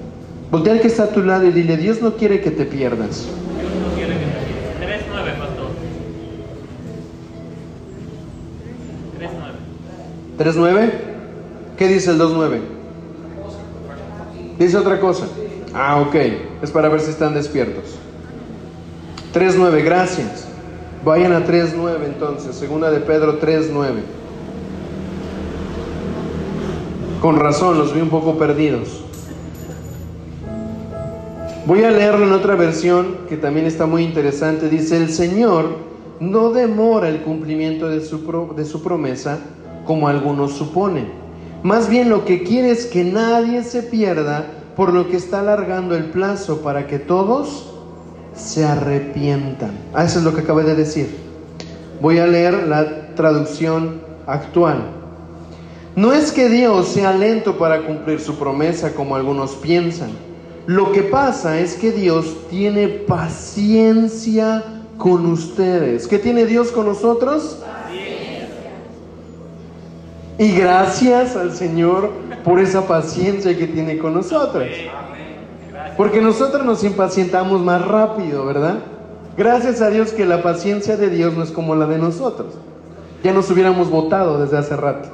Voltea al que está a tu lado y dile, Dios no quiere que te pierdas. Dios no quiere que te pierdas. 3.9, pastor. 3.9. ¿3.9? ¿Qué dice el 2.9? Dice otra cosa. Ah, ok. Es para ver si están despiertos. 3.9, gracias. Vayan a 3.9 entonces, segunda de Pedro 3.9. Con razón, los vi un poco perdidos. Voy a leerlo en otra versión que también está muy interesante. Dice, el Señor no demora el cumplimiento de su, de su promesa como algunos suponen. Más bien lo que quiere es que nadie se pierda, por lo que está alargando el plazo para que todos se arrepientan. Ah, eso es lo que acabé de decir. Voy a leer la traducción actual. No es que Dios sea lento para cumplir su promesa como algunos piensan. Lo que pasa es que Dios tiene paciencia con ustedes. ¿Qué tiene Dios con nosotros? Y gracias al Señor por esa paciencia que tiene con nosotros. Porque nosotros nos impacientamos más rápido, ¿verdad? Gracias a Dios que la paciencia de Dios no es como la de nosotros. Ya nos hubiéramos votado desde hace rato.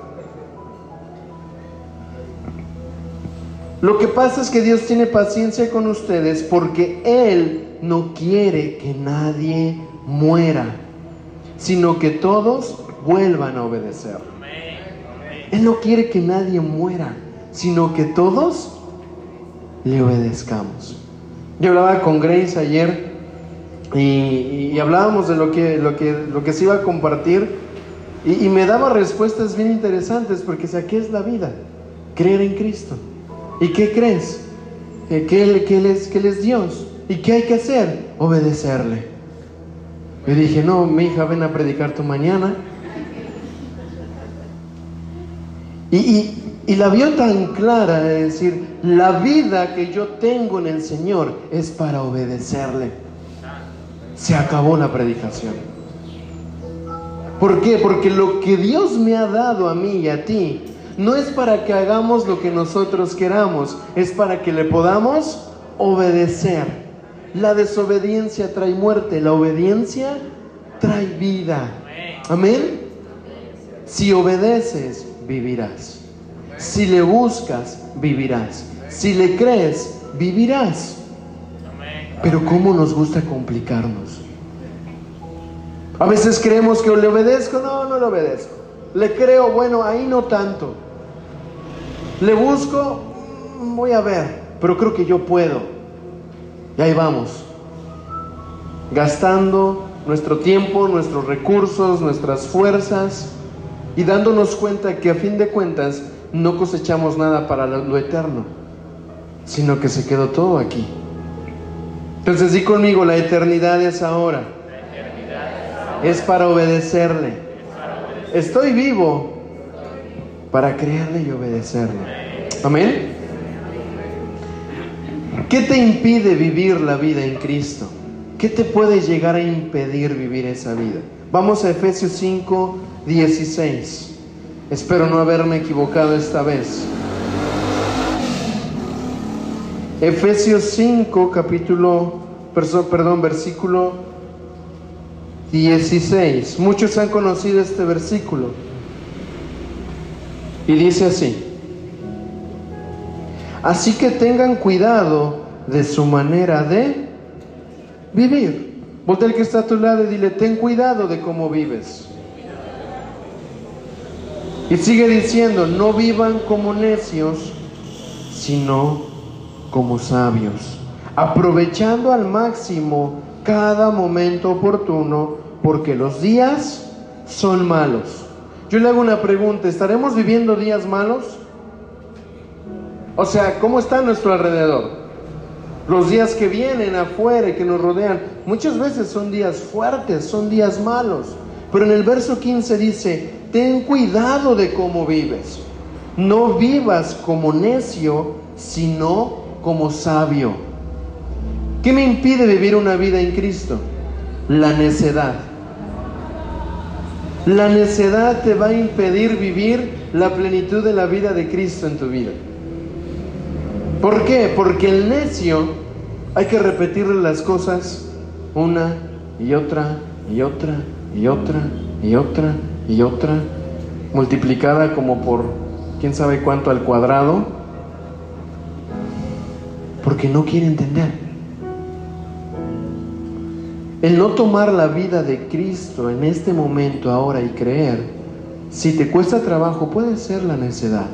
Lo que pasa es que Dios tiene paciencia con ustedes porque Él no quiere que nadie muera, sino que todos vuelvan a obedecer. Él no quiere que nadie muera, sino que todos le obedezcamos. Yo hablaba con Grace ayer y, hablábamos de lo que, lo, que, lo que se iba a compartir y, me daba respuestas bien interesantes porque decía, ¿qué es la vida? Creer en Cristo. ¿Y qué crees? Que él, es, que es Dios. ¿Y qué hay que hacer? Obedecerle. Y dije, no, mi hija, ven a predicar tu mañana. Y, y la vio tan clara, es decir, la vida que yo tengo en el Señor es para obedecerle. Se acabó la predicación. ¿Por qué? Porque lo que Dios me ha dado a mí y a ti no es para que hagamos lo que nosotros queramos, es para que le podamos obedecer. La desobediencia trae muerte, la obediencia trae vida. Amén. Si obedeces, vivirás. Si le buscas, vivirás. Si le crees, vivirás. Pero ¿cómo nos gusta complicarnos? A veces creemos que le obedezco, no, no le obedezco. Le creo, bueno, ahí no tanto. Le busco, mm, voy a ver, pero creo que yo puedo. Y ahí vamos, gastando nuestro tiempo, nuestros recursos, nuestras fuerzas y dándonos cuenta que a fin de cuentas no cosechamos nada para lo eterno, sino que se quedó todo aquí. Entonces di conmigo, la eternidad es ahora. Es para obedecerle. Estoy vivo para creerle y obedecerle. Amén. ¿Qué te impide vivir la vida en Cristo? ¿Qué te puede llegar a impedir vivir esa vida? Vamos a Efesios 5, 16. Espero no haberme equivocado esta vez. Efesios 5, capítulo, perdón, versículo 16. Muchos han conocido este versículo. Y dice así. Así que tengan cuidado de su manera de vivir. Volta el que está a tu lado y dile, ten cuidado de cómo vives. Y sigue diciendo, no vivan como necios, sino como sabios, aprovechando al máximo cada momento oportuno, porque los días son malos. Yo le hago una pregunta, ¿estaremos viviendo días malos? O sea, ¿cómo está nuestro alrededor? Los días que vienen afuera que nos rodean, muchas veces son días fuertes, son días malos. Pero en el verso 15 dice, ten cuidado de cómo vives. No vivas como necio, sino como sabio. ¿Qué me impide vivir una vida en Cristo? La necedad. La necedad te va a impedir vivir la plenitud de la vida de Cristo en tu vida. ¿Por qué? Porque el necio hay que repetirle las cosas una y otra y otra y otra y otra y otra multiplicada como por quién sabe cuánto al cuadrado, porque no quiere entender. El no tomar la vida de Cristo en este momento, ahora y creer, si te cuesta trabajo, puede ser la necedad.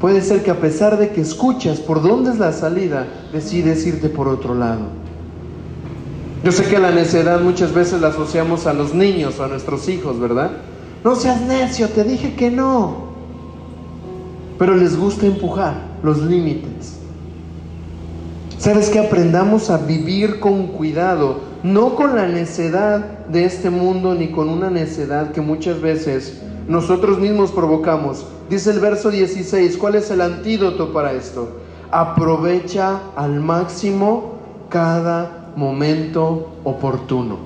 Puede ser que a pesar de que escuchas por dónde es la salida, decides irte por otro lado. Yo sé que la necedad muchas veces la asociamos a los niños o a nuestros hijos, ¿verdad? No seas necio, te dije que no. Pero les gusta empujar los límites. ¿Sabes que aprendamos a vivir con cuidado? No con la necedad de este mundo ni con una necedad que muchas veces nosotros mismos provocamos. Dice el verso 16, ¿cuál es el antídoto para esto? Aprovecha al máximo cada momento oportuno.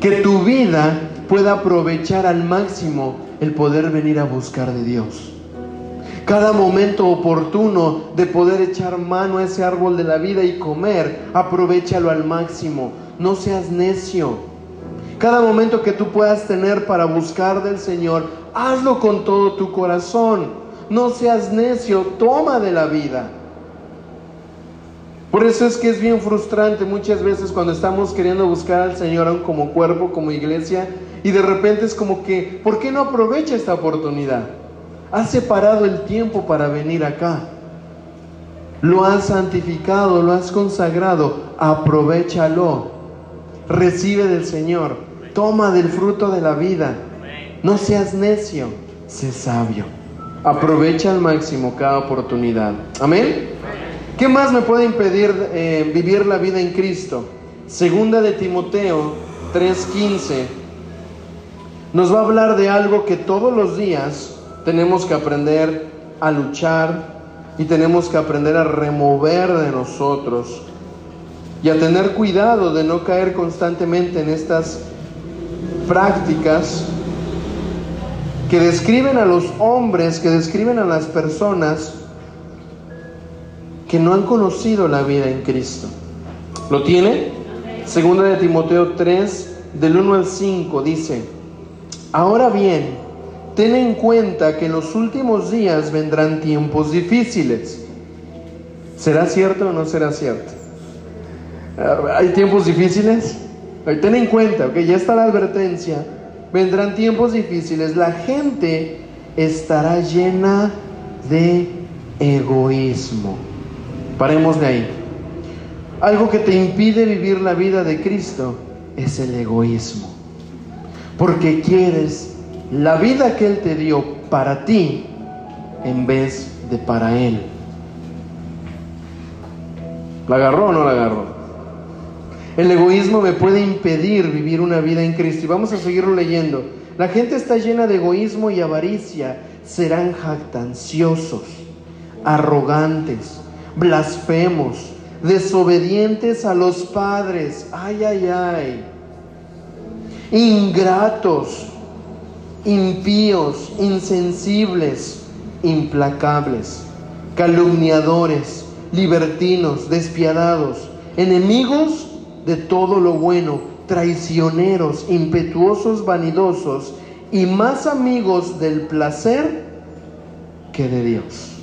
Que tu vida pueda aprovechar al máximo el poder venir a buscar de Dios. Cada momento oportuno de poder echar mano a ese árbol de la vida y comer, aprovechalo al máximo. No seas necio. Cada momento que tú puedas tener para buscar del Señor, hazlo con todo tu corazón. No seas necio, toma de la vida. Por eso es que es bien frustrante muchas veces cuando estamos queriendo buscar al Señor aún como cuerpo, como iglesia, y de repente es como que, ¿por qué no aprovecha esta oportunidad? Has separado el tiempo para venir acá. Lo has santificado, lo has consagrado. Aprovechalo. Recibe del Señor. Toma del fruto de la vida. No seas necio, sé sabio. Aprovecha al máximo cada oportunidad. Amén. ¿Qué más me puede impedir eh, vivir la vida en Cristo? Segunda de Timoteo 3:15 nos va a hablar de algo que todos los días tenemos que aprender a luchar y tenemos que aprender a remover de nosotros y a tener cuidado de no caer constantemente en estas prácticas que describen a los hombres, que describen a las personas que no han conocido la vida en Cristo. ¿Lo tiene? Segunda de Timoteo 3, del 1 al 5, dice, Ahora bien, ten en cuenta que en los últimos días vendrán tiempos difíciles. ¿Será cierto o no será cierto? Ah, ¿Hay tiempos difíciles? Ten en cuenta, que ya está la advertencia. Vendrán tiempos difíciles. La gente estará llena de egoísmo. Paremos de ahí. Algo que te impide vivir la vida de Cristo es el egoísmo porque quieres la vida que Él te dio para ti en vez de para Él. ¿La agarró o no la agarró? El egoísmo me puede impedir vivir una vida en Cristo. Y vamos a seguirlo leyendo. La gente está llena de egoísmo y avaricia. Serán jactanciosos, arrogantes, blasfemos, desobedientes a los padres. Ay, ay, ay ingratos, impíos, insensibles, implacables, calumniadores, libertinos, despiadados, enemigos de todo lo bueno, traicioneros, impetuosos, vanidosos y más amigos del placer que de Dios.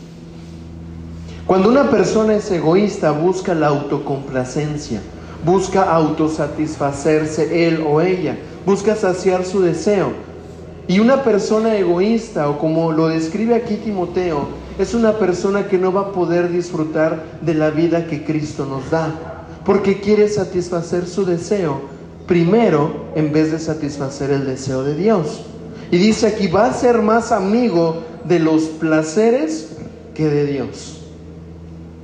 Cuando una persona es egoísta busca la autocomplacencia, busca autosatisfacerse él o ella, busca saciar su deseo. Y una persona egoísta, o como lo describe aquí Timoteo, es una persona que no va a poder disfrutar de la vida que Cristo nos da, porque quiere satisfacer su deseo primero en vez de satisfacer el deseo de Dios. Y dice aquí, va a ser más amigo de los placeres que de Dios.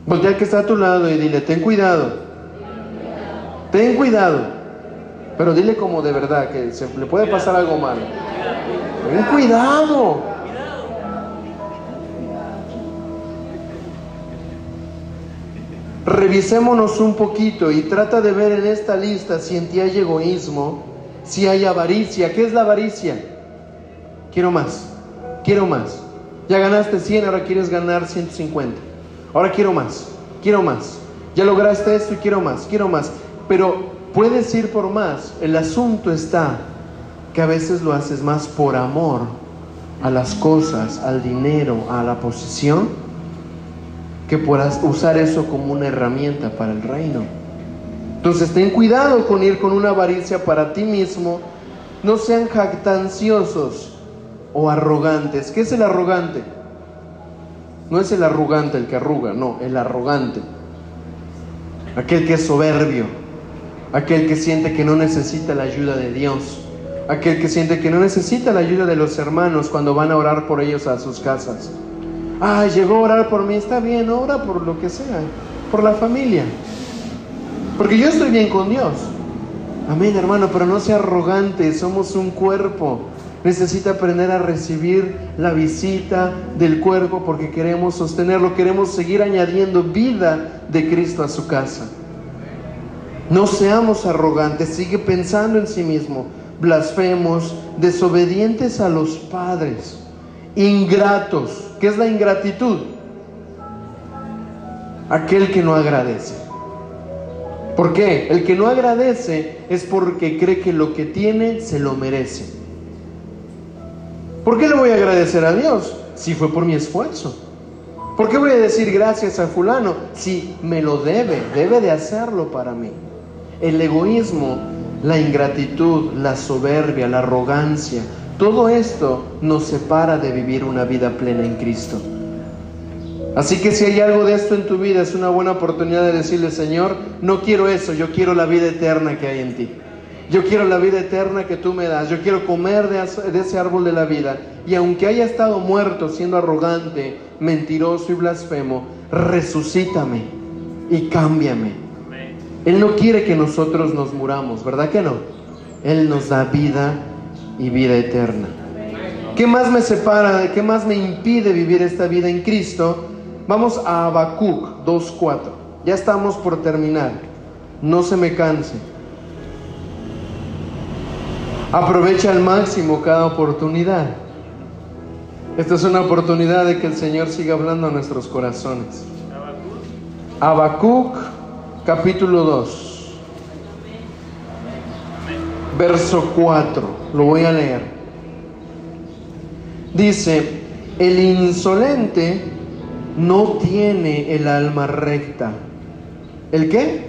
Voltea que está a tu lado y dile, ten cuidado. Ten cuidado. Pero dile como de verdad, que se le puede pasar algo malo. Ten cuidado. Revisémonos un poquito y trata de ver en esta lista si en ti hay egoísmo, si hay avaricia. ¿Qué es la avaricia? Quiero más, quiero más. Ya ganaste 100, ahora quieres ganar 150. Ahora quiero más, quiero más. Ya lograste esto y quiero más, quiero más. Pero puedes ir por más. El asunto está que a veces lo haces más por amor a las cosas, al dinero, a la posición, que por usar eso como una herramienta para el reino. Entonces ten cuidado con ir con una avaricia para ti mismo. No sean jactanciosos o arrogantes. ¿Qué es el arrogante? No es el arrogante el que arruga, no, el arrogante. Aquel que es soberbio aquel que siente que no necesita la ayuda de Dios, aquel que siente que no necesita la ayuda de los hermanos cuando van a orar por ellos a sus casas. Ah, llegó a orar por mí, está bien, ora por lo que sea, por la familia. Porque yo estoy bien con Dios. Amén, hermano, pero no sea arrogante, somos un cuerpo. Necesita aprender a recibir la visita del cuerpo porque queremos sostenerlo, queremos seguir añadiendo vida de Cristo a su casa. No seamos arrogantes, sigue pensando en sí mismo, blasfemos, desobedientes a los padres, ingratos. ¿Qué es la ingratitud? Aquel que no agradece. ¿Por qué? El que no agradece es porque cree que lo que tiene se lo merece. ¿Por qué le voy a agradecer a Dios si fue por mi esfuerzo? ¿Por qué voy a decir gracias a fulano si me lo debe? Debe de hacerlo para mí. El egoísmo, la ingratitud, la soberbia, la arrogancia, todo esto nos separa de vivir una vida plena en Cristo. Así que si hay algo de esto en tu vida, es una buena oportunidad de decirle, Señor, no quiero eso, yo quiero la vida eterna que hay en ti. Yo quiero la vida eterna que tú me das. Yo quiero comer de, ese árbol de la vida. Y aunque haya estado muerto siendo arrogante, mentiroso y blasfemo, resucítame y cámbiame. Él no quiere que nosotros nos muramos, ¿verdad que no? Él nos da vida y vida eterna. ¿Qué más me separa, qué más me impide vivir esta vida en Cristo? Vamos a Habacuc 2.4. Ya estamos por terminar. No se me canse. Aprovecha al máximo cada oportunidad. Esta es una oportunidad de que el Señor siga hablando a nuestros corazones. Habacuc capítulo 2, verso 4, lo voy a leer. Dice, el insolente no tiene el alma recta. ¿El qué?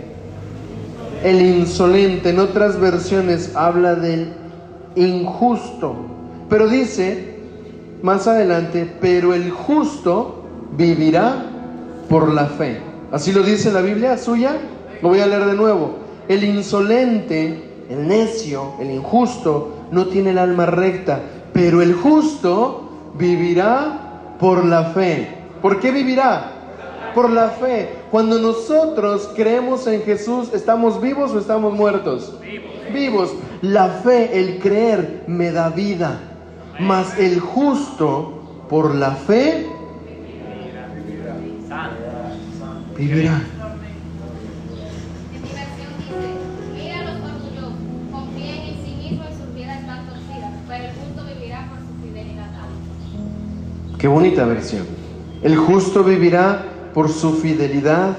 El insolente, en otras versiones habla del injusto. Pero dice más adelante, pero el justo vivirá por la fe. Así lo dice la Biblia suya. Lo voy a leer de nuevo. El insolente, el necio, el injusto, no tiene el alma recta, pero el justo vivirá por la fe. ¿Por qué vivirá? Por la fe. Cuando nosotros creemos en Jesús, ¿estamos vivos o estamos muertos? vivos. La fe, el creer, me da vida. Mas el justo, por la fe, vivirá. Qué bonita versión. El justo vivirá por su fidelidad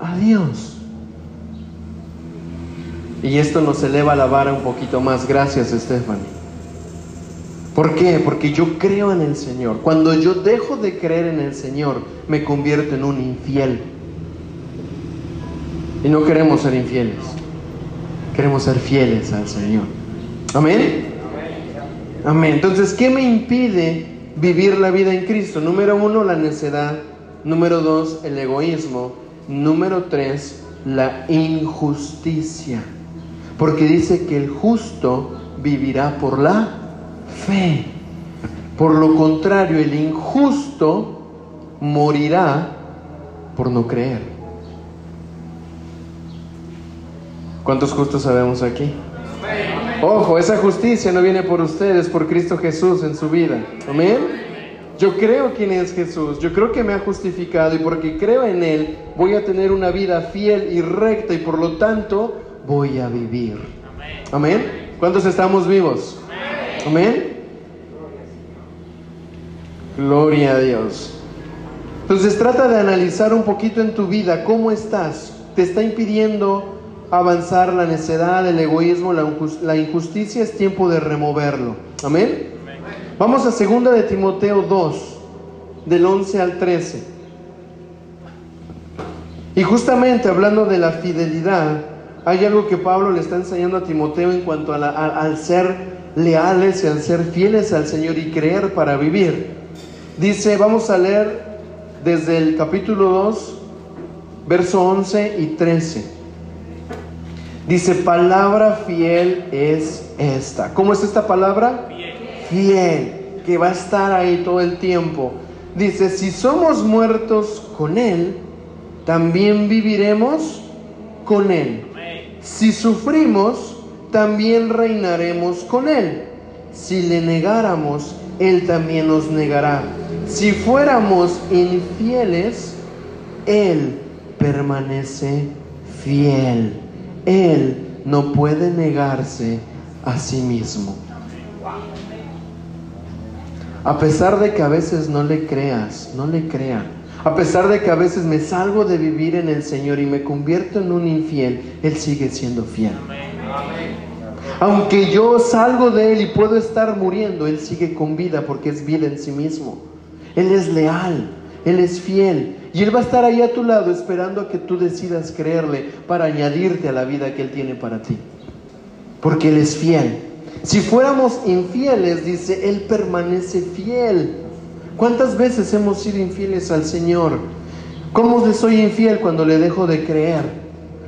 a Dios. Y esto nos eleva la vara un poquito más. Gracias, Stephanie. ¿Por qué? Porque yo creo en el Señor. Cuando yo dejo de creer en el Señor, me convierto en un infiel. Y no queremos ser infieles. Queremos ser fieles al Señor. Amén. Amén. Entonces, ¿qué me impide vivir la vida en Cristo? Número uno, la necedad. Número dos, el egoísmo. Número tres, la injusticia. Porque dice que el justo vivirá por la fe. Por lo contrario, el injusto morirá por no creer. ¿Cuántos justos sabemos aquí? Ojo, esa justicia no viene por ustedes, por Cristo Jesús en su vida. Amén. Yo creo quién es Jesús, yo creo que me ha justificado y porque creo en Él voy a tener una vida fiel y recta y por lo tanto voy a vivir. Amén. ¿Cuántos estamos vivos? Amén. Gloria a Dios. Entonces trata de analizar un poquito en tu vida cómo estás. ¿Te está impidiendo avanzar la necedad, el egoísmo, la injusticia? Es tiempo de removerlo. Amén. Vamos a 2 de Timoteo 2, del 11 al 13. Y justamente hablando de la fidelidad, hay algo que Pablo le está enseñando a Timoteo en cuanto a al ser leales y al ser fieles al Señor y creer para vivir. Dice, vamos a leer desde el capítulo 2, verso 11 y 13. Dice, palabra fiel es esta. ¿Cómo es esta palabra? Fiel, que va a estar ahí todo el tiempo. Dice, si somos muertos con Él, también viviremos con Él. Si sufrimos, también reinaremos con Él. si le negáramos, Él también nos negará. Si fuéramos infieles, Él permanece fiel. Él no puede negarse a sí mismo. A pesar de que a veces no le creas, no le crean. A pesar de que a veces me salgo de vivir en el Señor y me convierto en un infiel, Él sigue siendo fiel. Aunque yo salgo de Él y puedo estar muriendo, Él sigue con vida porque es vida en sí mismo. Él es leal, Él es fiel. Y Él va a estar ahí a tu lado esperando a que tú decidas creerle para añadirte a la vida que Él tiene para ti. Porque Él es fiel. Si fuéramos infieles, dice, Él permanece fiel. ¿Cuántas veces hemos sido infieles al Señor? ¿Cómo le soy infiel cuando le dejo de creer?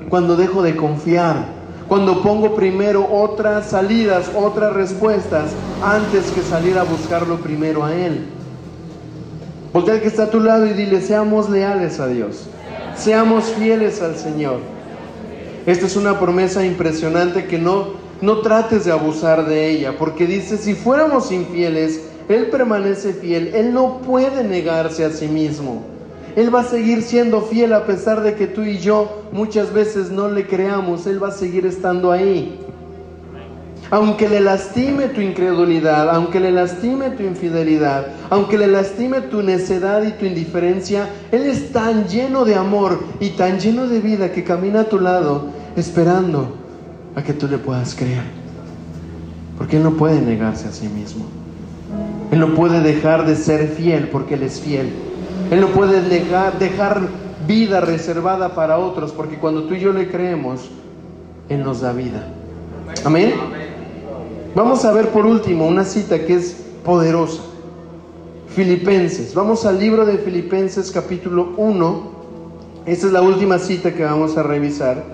Cuando dejo de confiar? Cuando pongo primero otras salidas, otras respuestas, antes que salir a buscarlo primero a Él. Voltea al que está a tu lado y dile, seamos leales a Dios. Seamos fieles al Señor. Esta es una promesa impresionante que no no trates de abusar de ella, porque dice, si fuéramos infieles, Él permanece fiel, Él no puede negarse a sí mismo. Él va a seguir siendo fiel a pesar de que tú y yo muchas veces no le creamos, Él va a seguir estando ahí. Aunque le lastime tu incredulidad, aunque le lastime tu infidelidad, aunque le lastime tu necedad y tu indiferencia, Él es tan lleno de amor y tan lleno de vida que camina a tu lado esperando a que tú le puedas creer. Porque Él no puede negarse a sí mismo. Él no puede dejar de ser fiel porque Él es fiel. Él no puede dejar, vida reservada para otros porque cuando tú y yo le creemos, Él nos da vida. Amén. Vamos a ver por último una cita que es poderosa. Filipenses. Vamos al libro de Filipenses capítulo 1. Esta es la última cita que vamos a revisar.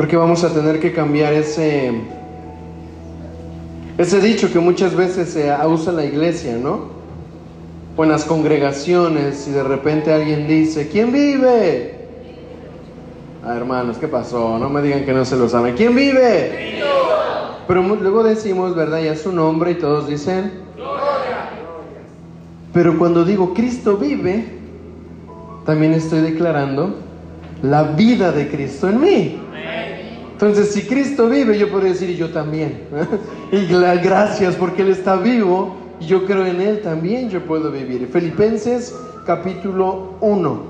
Creo que vamos a tener que cambiar ese, ese dicho que muchas veces se usa en la iglesia, ¿no? O en las congregaciones y de repente alguien dice, ¿quién vive? Ah, hermanos, ¿qué pasó? No me digan que no se lo saben. ¿Quién vive? Pero luego decimos, ¿verdad? Ya su nombre y todos dicen, Gloria. Pero cuando digo Cristo vive, también estoy declarando la vida de Cristo en mí. Entonces, si Cristo vive, yo puedo decir, y yo también. y gracias porque Él está vivo, y yo creo en Él también, yo puedo vivir. Filipenses capítulo 1.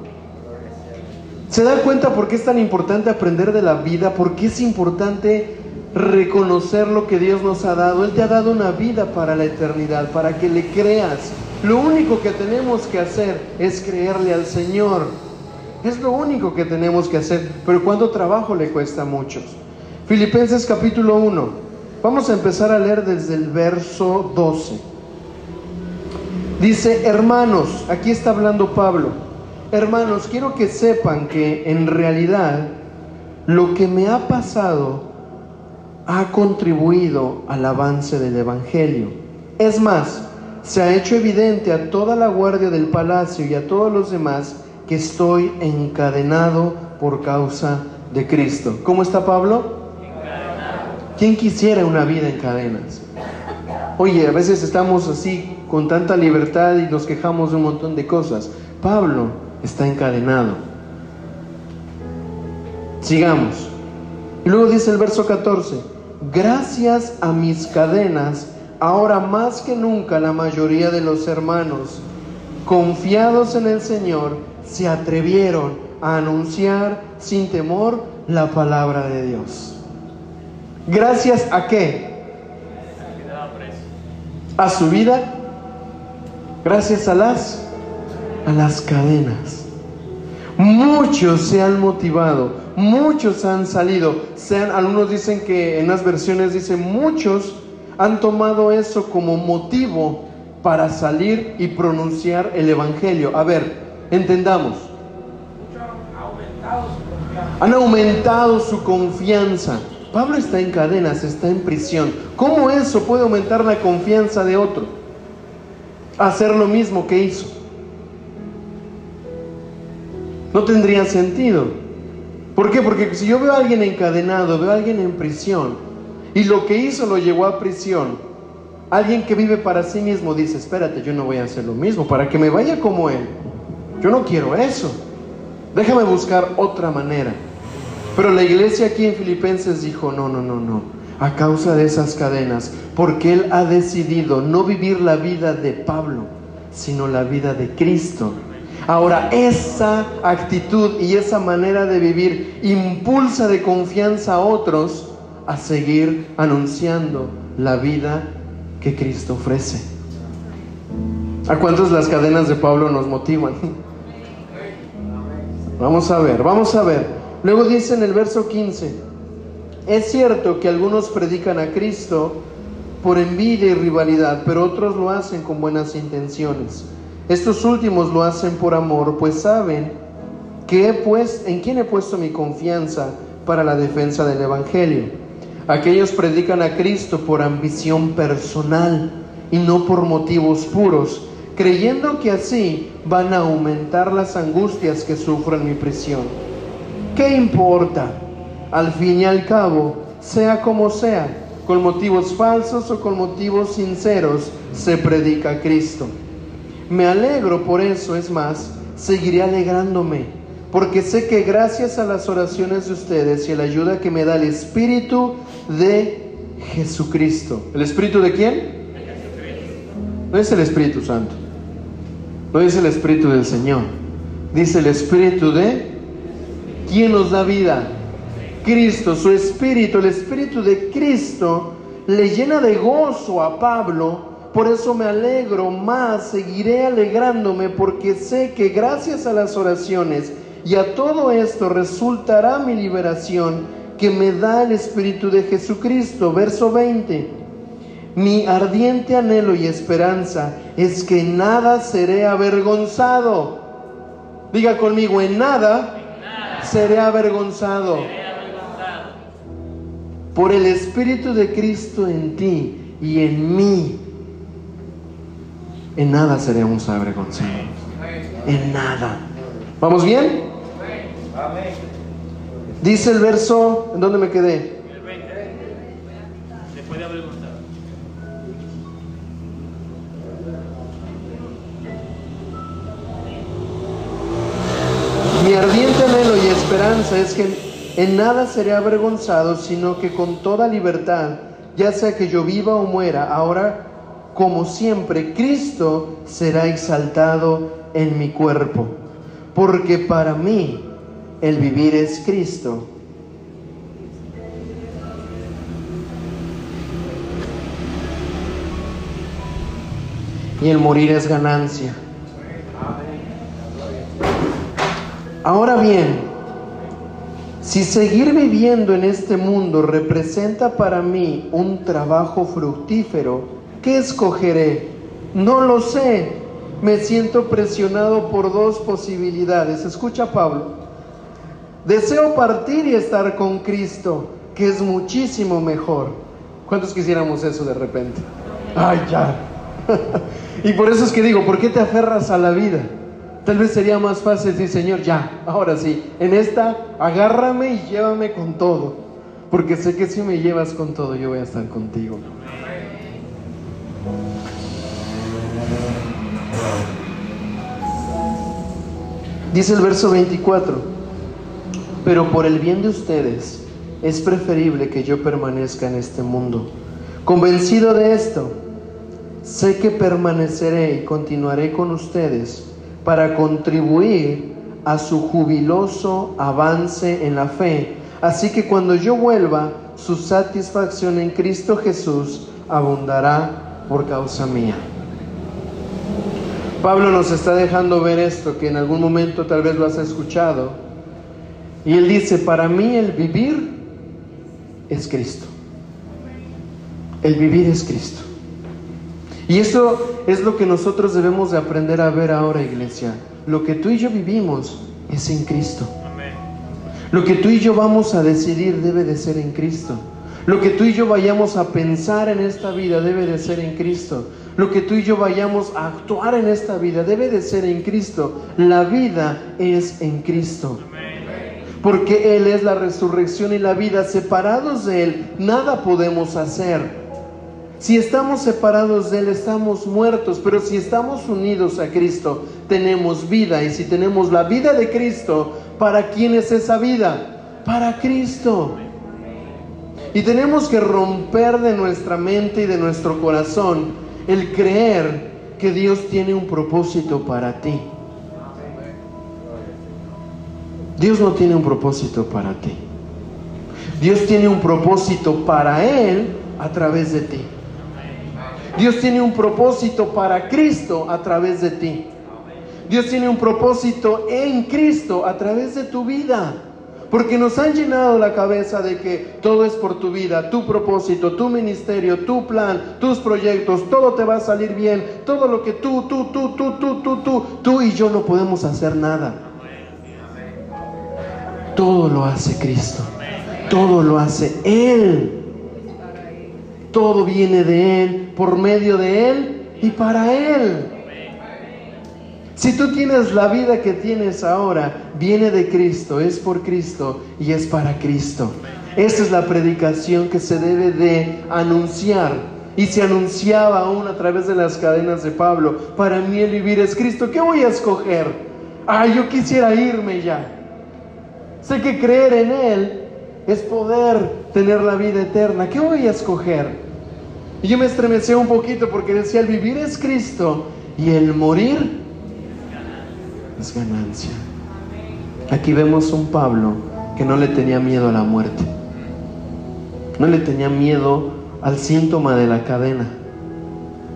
¿Se da cuenta por qué es tan importante aprender de la vida? ¿Por qué es importante reconocer lo que Dios nos ha dado? Él te ha dado una vida para la eternidad, para que le creas. Lo único que tenemos que hacer es creerle al Señor. Es lo único que tenemos que hacer, pero cuando trabajo le cuesta a muchos. Filipenses capítulo 1. Vamos a empezar a leer desde el verso 12. Dice, hermanos, aquí está hablando Pablo, hermanos, quiero que sepan que en realidad lo que me ha pasado ha contribuido al avance del Evangelio. Es más, se ha hecho evidente a toda la guardia del palacio y a todos los demás que estoy encadenado por causa de Cristo. ¿Cómo está Pablo? ¿Quién quisiera una vida en cadenas? Oye, a veces estamos así con tanta libertad y nos quejamos de un montón de cosas. Pablo está encadenado. Sigamos. Luego dice el verso 14, gracias a mis cadenas, ahora más que nunca la mayoría de los hermanos, confiados en el Señor, se atrevieron a anunciar sin temor la palabra de Dios. Gracias a qué? A su vida. Gracias a las a las cadenas. Muchos se han motivado, muchos han salido. Sean, algunos dicen que en las versiones dicen muchos han tomado eso como motivo para salir y pronunciar el evangelio. A ver, Entendamos. Han aumentado su confianza. Pablo está en cadenas, está en prisión. ¿Cómo eso puede aumentar la confianza de otro? hacer lo mismo que hizo. No tendría sentido. ¿Por qué? Porque si yo veo a alguien encadenado, veo a alguien en prisión, y lo que hizo lo llevó a prisión, alguien que vive para sí mismo dice, espérate, yo no voy a hacer lo mismo, para que me vaya como él. Yo no quiero eso. Déjame buscar otra manera. Pero la iglesia aquí en Filipenses dijo, no, no, no, no. A causa de esas cadenas, porque él ha decidido no vivir la vida de Pablo, sino la vida de Cristo. Ahora, esa actitud y esa manera de vivir impulsa de confianza a otros a seguir anunciando la vida que Cristo ofrece. ¿A cuántos las cadenas de Pablo nos motivan? Vamos a ver, vamos a ver. Luego dice en el verso 15, es cierto que algunos predican a Cristo por envidia y rivalidad, pero otros lo hacen con buenas intenciones. Estos últimos lo hacen por amor, pues saben que pues, en quién he puesto mi confianza para la defensa del Evangelio. Aquellos predican a Cristo por ambición personal y no por motivos puros, creyendo que así van a aumentar las angustias que sufro en mi prisión. ¿Qué importa? Al fin y al cabo, sea como sea, con motivos falsos o con motivos sinceros, se predica a Cristo. Me alegro por eso, es más, seguiré alegrándome, porque sé que gracias a las oraciones de ustedes y a la ayuda que me da el Espíritu de Jesucristo. ¿El Espíritu de quién? No es el Espíritu Santo. No dice el Espíritu del Señor. Dice el Espíritu de... ¿Quién nos da vida? Cristo, su Espíritu, el Espíritu de Cristo le llena de gozo a Pablo. Por eso me alegro más, seguiré alegrándome porque sé que gracias a las oraciones y a todo esto resultará mi liberación que me da el Espíritu de Jesucristo. Verso 20. Mi ardiente anhelo y esperanza es que nada seré avergonzado. Diga conmigo, en nada, seré avergonzado. Por el Espíritu de Cristo en ti y en mí, en nada seremos avergonzados. En nada. ¿Vamos bien? Dice el verso, ¿en dónde me quedé? En nada seré avergonzado, sino que con toda libertad, ya sea que yo viva o muera, ahora como siempre, Cristo será exaltado en mi cuerpo. Porque para mí el vivir es Cristo. Y el morir es ganancia. Ahora bien, si seguir viviendo en este mundo representa para mí un trabajo fructífero, ¿qué escogeré? No lo sé. Me siento presionado por dos posibilidades. Escucha Pablo. Deseo partir y estar con Cristo, que es muchísimo mejor. ¿Cuántos quisiéramos eso de repente? Ay, ya. y por eso es que digo, ¿por qué te aferras a la vida? Tal vez sería más fácil decir, Señor, ya, ahora sí, en esta agárrame y llévame con todo, porque sé que si me llevas con todo, yo voy a estar contigo. Dice el verso 24, pero por el bien de ustedes es preferible que yo permanezca en este mundo. Convencido de esto, sé que permaneceré y continuaré con ustedes para contribuir a su jubiloso avance en la fe. Así que cuando yo vuelva, su satisfacción en Cristo Jesús abundará por causa mía. Pablo nos está dejando ver esto que en algún momento tal vez lo has escuchado. Y él dice, para mí el vivir es Cristo. El vivir es Cristo. Y esto es lo que nosotros debemos de aprender a ver ahora, iglesia. Lo que tú y yo vivimos es en Cristo. Lo que tú y yo vamos a decidir debe de ser en Cristo. Lo que tú y yo vayamos a pensar en esta vida debe de ser en Cristo. lo que tú y yo vayamos a actuar en esta vida debe de ser en Cristo. La vida es en Cristo. Porque Él es la resurrección y la vida. Separados de Él, nada podemos hacer. Si estamos separados de Él, estamos muertos, pero si estamos unidos a Cristo, tenemos vida. Y si tenemos la vida de Cristo, ¿para quién es esa vida? Para Cristo. Y tenemos que romper de nuestra mente y de nuestro corazón el creer que Dios tiene un propósito para ti. Dios no tiene un propósito para ti. Dios tiene un propósito para Él a través de ti. Dios tiene un propósito para Cristo a través de ti. Dios tiene un propósito en Cristo a través de tu vida. Porque nos han llenado la cabeza de que todo es por tu vida, tu propósito, tu ministerio, tu plan, tus proyectos, todo te va a salir bien, todo lo que tú, tú, tú, tú, tú, tú, tú, tú y yo no podemos hacer nada. Todo lo hace Cristo, todo lo hace Él. Todo viene de Él, por medio de Él y para Él. Si tú tienes la vida que tienes ahora, viene de Cristo, es por Cristo y es para Cristo. Esa es la predicación que se debe de anunciar. Y se anunciaba aún a través de las cadenas de Pablo. Para mí el vivir es Cristo. ¿Qué voy a escoger? Ah, yo quisiera irme ya. Sé que creer en Él es poder tener la vida eterna. ¿Qué voy a escoger? Y yo me estremecí un poquito porque decía, el vivir es Cristo y el morir es ganancia. Aquí vemos un Pablo que no le tenía miedo a la muerte. No le tenía miedo al síntoma de la cadena.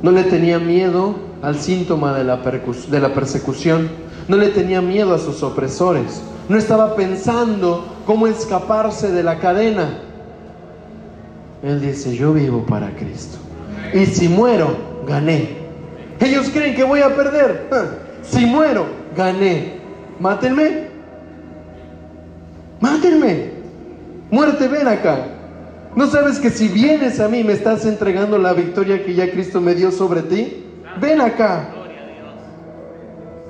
No le tenía miedo al síntoma de la, de la persecución. No le tenía miedo a sus opresores. No estaba pensando cómo escaparse de la cadena. Él dice, yo vivo para Cristo. Y si muero, gané. Ellos creen que voy a perder. Si muero, gané. Mátenme. Mátenme. Muerte, ven acá. ¿No sabes que si vienes a mí me estás entregando la victoria que ya Cristo me dio sobre ti? Ven acá.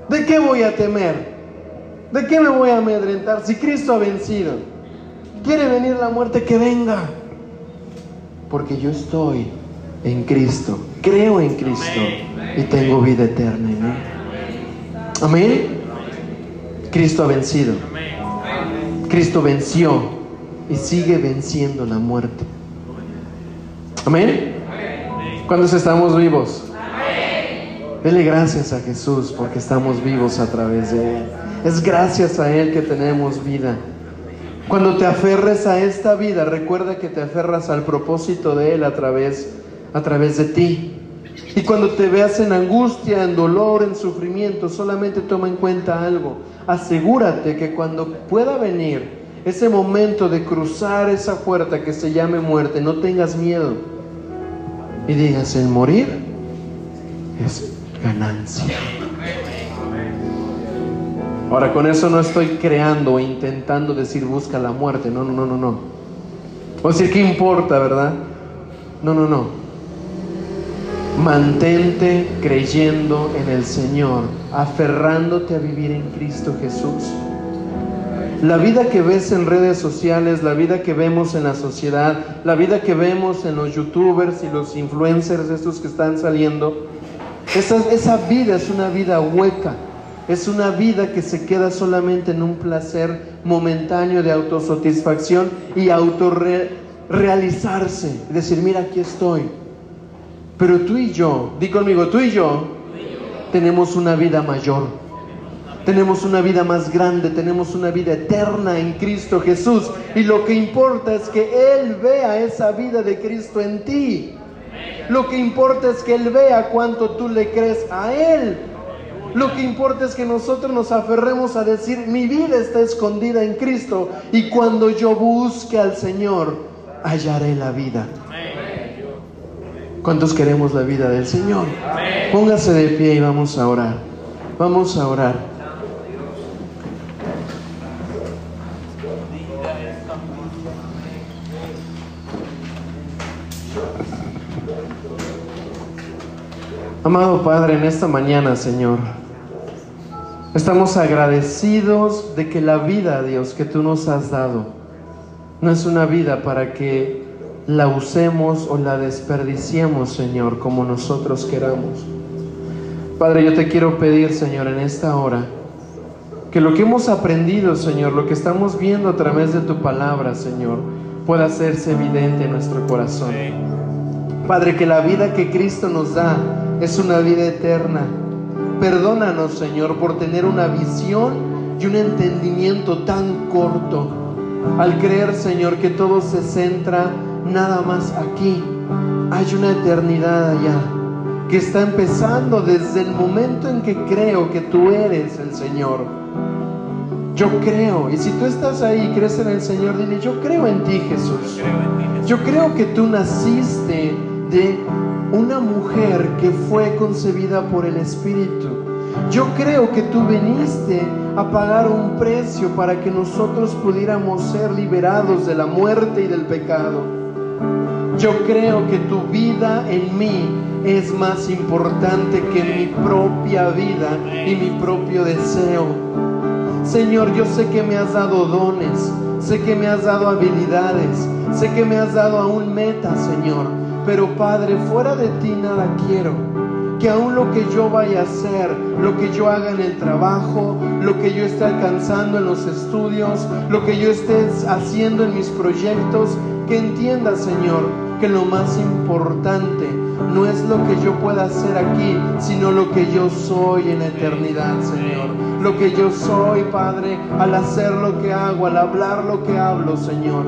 ¿De qué voy a temer? ¿De qué me voy a amedrentar si Cristo ha vencido? ¿Quiere venir la muerte? Que venga. Porque yo estoy en Cristo, creo en Cristo y tengo vida eterna en Él. Amén. Cristo ha vencido. Cristo venció y sigue venciendo la muerte. Amén. ¿Cuántos estamos vivos? Dele gracias a Jesús porque estamos vivos a través de Él. Es gracias a Él que tenemos vida. Cuando te aferres a esta vida, recuerda que te aferras al propósito de Él a través, a través de ti. Y cuando te veas en angustia, en dolor, en sufrimiento, solamente toma en cuenta algo. Asegúrate que cuando pueda venir ese momento de cruzar esa puerta que se llame muerte, no tengas miedo. Y digas, el morir es ganancia. Ahora, con eso no estoy creando o intentando decir busca la muerte. No, no, no, no, no. O decir, ¿qué importa, verdad? No, no, no. Mantente creyendo en el Señor, aferrándote a vivir en Cristo Jesús. La vida que ves en redes sociales, la vida que vemos en la sociedad, la vida que vemos en los youtubers y los influencers, estos que están saliendo, esa, esa vida es una vida hueca, es una vida que se queda solamente en un placer momentáneo de autosatisfacción y autorrealizarse. Decir, mira, aquí estoy. Pero tú y yo, di conmigo, tú y yo, tenemos una vida mayor. Tenemos una vida más grande, tenemos una vida eterna en Cristo Jesús. Y lo que importa es que Él vea esa vida de Cristo en ti. Lo que importa es que Él vea cuánto tú le crees a Él. Lo que importa es que nosotros nos aferremos a decir, mi vida está escondida en Cristo y cuando yo busque al Señor, hallaré la vida. ¿Cuántos queremos la vida del Señor? Póngase de pie y vamos a orar. Vamos a orar. Amado Padre, en esta mañana, Señor, estamos agradecidos de que la vida, Dios, que tú nos has dado, no es una vida para que la usemos o la desperdiciemos, Señor, como nosotros queramos. Padre, yo te quiero pedir, Señor, en esta hora, que lo que hemos aprendido, Señor, lo que estamos viendo a través de tu palabra, Señor, pueda hacerse evidente en nuestro corazón. Padre, que la vida que Cristo nos da es una vida eterna. Perdónanos, Señor, por tener una visión y un entendimiento tan corto. Al creer, Señor, que todo se centra nada más aquí. Hay una eternidad allá que está empezando desde el momento en que creo que tú eres el Señor. Yo creo, y si tú estás ahí y crees en el Señor, dile, yo creo en ti Jesús. Yo creo que tú naciste de una mujer que fue concebida por el Espíritu. Yo creo que tú viniste a pagar un precio para que nosotros pudiéramos ser liberados de la muerte y del pecado. Yo creo que tu vida en mí es más importante que mi propia vida y mi propio deseo. Señor, yo sé que me has dado dones, sé que me has dado habilidades, sé que me has dado aún metas, Señor pero Padre, fuera de ti nada quiero. Que aún lo que yo vaya a hacer, lo que yo haga en el trabajo, lo que yo esté alcanzando en los estudios, lo que yo esté haciendo en mis proyectos, que entienda, Señor, que lo más importante no es lo que yo pueda hacer aquí, sino lo que yo soy en eternidad, Señor. Lo que yo soy, Padre, al hacer lo que hago, al hablar lo que hablo, Señor.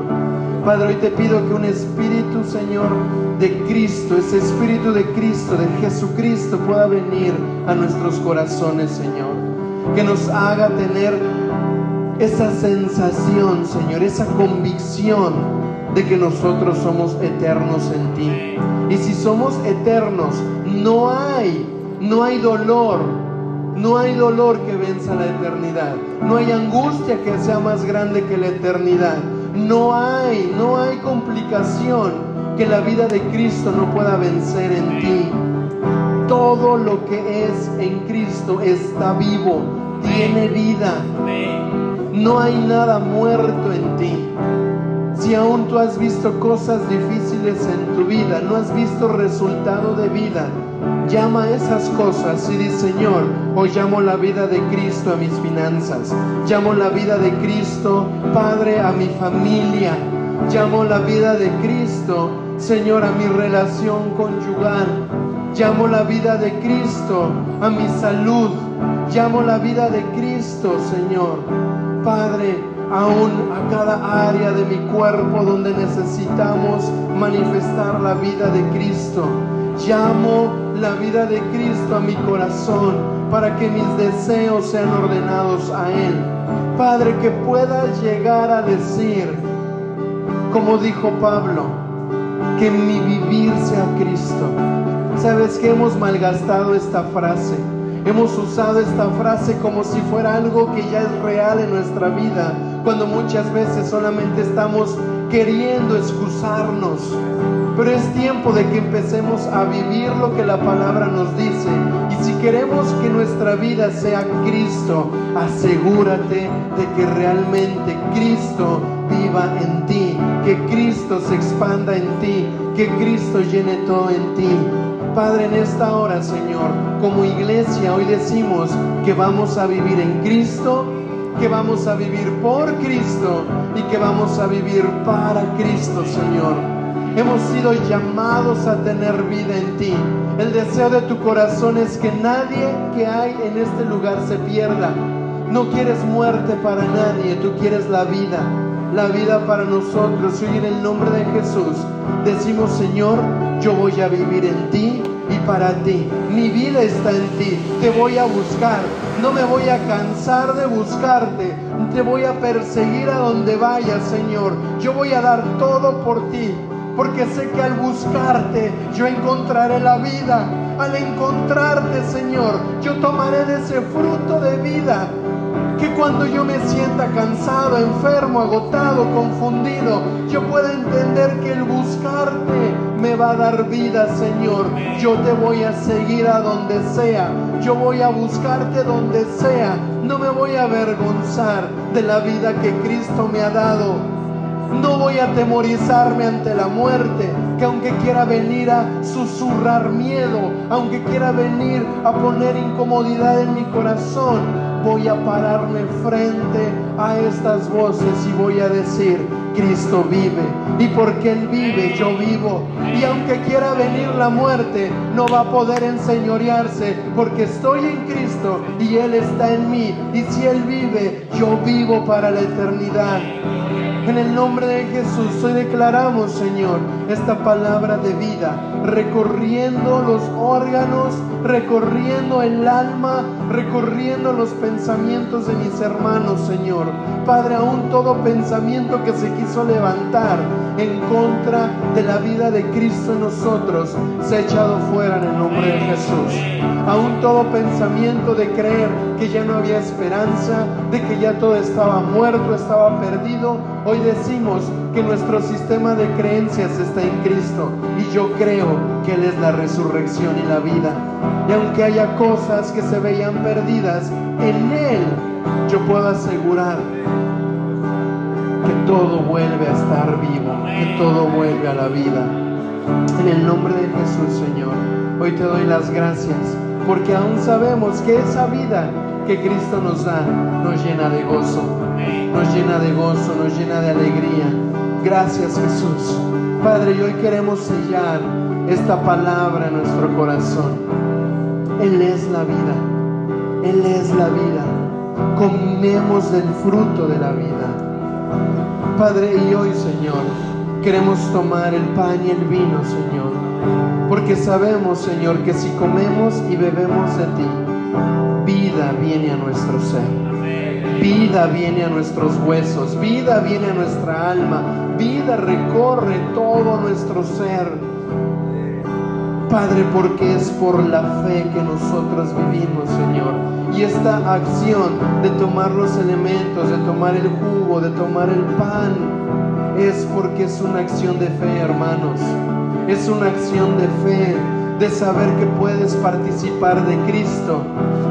Padre, hoy te pido que un espíritu, Señor, de Cristo, ese espíritu de Cristo, de Jesucristo, pueda venir a nuestros corazones, Señor. Que nos haga tener esa sensación, Señor, esa convicción de que nosotros somos eternos en ti. Y si somos eternos, no hay, no hay dolor, no hay dolor que venza la eternidad. No hay angustia que sea más grande que la eternidad. No hay, no hay complicación que la vida de Cristo no pueda vencer en ti. Todo lo que es en Cristo está vivo, tiene vida. No hay nada muerto en ti. Si aún tú has visto cosas difíciles en tu vida, no has visto resultado de vida, llama a esas cosas y dice, Señor, hoy llamo la vida de Cristo a mis finanzas, llamo la vida de Cristo, Padre, a mi familia, llamo la vida de Cristo, Señor, a mi relación conyugal, llamo la vida de Cristo a mi salud, llamo la vida de Cristo, Señor, Padre, aún a cada área de mi cuerpo donde necesitamos manifestar la vida de Cristo. Llamo la vida de Cristo a mi corazón para que mis deseos sean ordenados a Él. Padre, que pueda llegar a decir, como dijo Pablo, que mi vivir sea Cristo. ¿Sabes que hemos malgastado esta frase? Hemos usado esta frase como si fuera algo que ya es real en nuestra vida, cuando muchas veces solamente estamos queriendo excusarnos. Pero es tiempo de que empecemos a vivir lo que la palabra nos dice. Y si queremos que nuestra vida sea Cristo, asegúrate de que realmente Cristo viva en ti, que Cristo se expanda en ti, que Cristo llene todo en ti. Padre, en esta hora, Señor, como iglesia hoy decimos que vamos a vivir en Cristo, que vamos a vivir por Cristo y que vamos a vivir para Cristo, Señor. Hemos sido llamados a tener vida en ti. El deseo de tu corazón es que nadie que hay en este lugar se pierda. No quieres muerte para nadie, tú quieres la vida, la vida para nosotros. Hoy en el nombre de Jesús decimos, Señor, yo voy a vivir en ti y para ti. Mi vida está en ti. Te voy a buscar. No me voy a cansar de buscarte. Te voy a perseguir a donde vayas, Señor. Yo voy a dar todo por ti. Porque sé que al buscarte yo encontraré la vida. Al encontrarte, Señor, yo tomaré de ese fruto de vida Que cuando yo me sienta cansado, enfermo, agotado, confundido, yo pueda entender que el buscarte me va a dar vida, Señor. Yo te voy a seguir a donde sea. Yo voy a buscarte donde sea. No me voy a avergonzar de la vida que Cristo me ha dado no voy a atemorizarme ante la muerte, que aunque quiera venir a susurrar miedo, aunque quiera venir a poner incomodidad en mi corazón, voy a pararme frente a estas voces y voy a decir, Cristo vive. Y porque Él vive, yo vivo. Y aunque quiera venir la muerte, no va a poder enseñorearse, porque estoy en Cristo y Él está en mí. Y si Él vive, yo vivo para la eternidad. En el nombre de Jesús, hoy declaramos, Señor, esta palabra de vida, recorriendo los órganos, recorriendo el alma, recorriendo los pensamientos de mis hermanos, Señor. Padre, aún todo pensamiento que se quiso levantar en contra de la vida de Cristo en nosotros, se ha echado fuera en el nombre de Jesús. Aún todo pensamiento de creer que ya no había esperanza, de que ya todo estaba muerto, estaba perdido, hoy decimos que nuestro sistema de creencias está en Cristo y yo creo que Él es la resurrección y la vida. Y aunque haya cosas que se veían perdidas, en Él yo puedo asegurar que todo vuelve a estar vivo, que todo vuelve a la vida. En el nombre de Jesús, Señor, hoy te doy las gracias, porque aún sabemos que esa vida que Cristo nos da nos llena de gozo, nos llena de gozo, nos llena de alegría. Gracias Jesús. Padre, y hoy queremos sellar esta palabra en nuestro corazón. Él es la vida, Él es la vida. Comemos del fruto de la vida. Padre, y hoy, Señor, queremos tomar el pan y el vino, Señor, porque sabemos, Señor, que si comemos y bebemos de ti, vida viene a nuestro ser, vida viene a nuestros huesos, vida viene a nuestra alma, vida recorre todo nuestro ser. Padre, porque es por la fe que nosotros vivimos, Señor. Y esta acción de tomar los elementos, de tomar el jugo, de tomar el pan, es porque es una acción de fe, hermanos. Es una acción de fe, de saber que puedes participar de Cristo.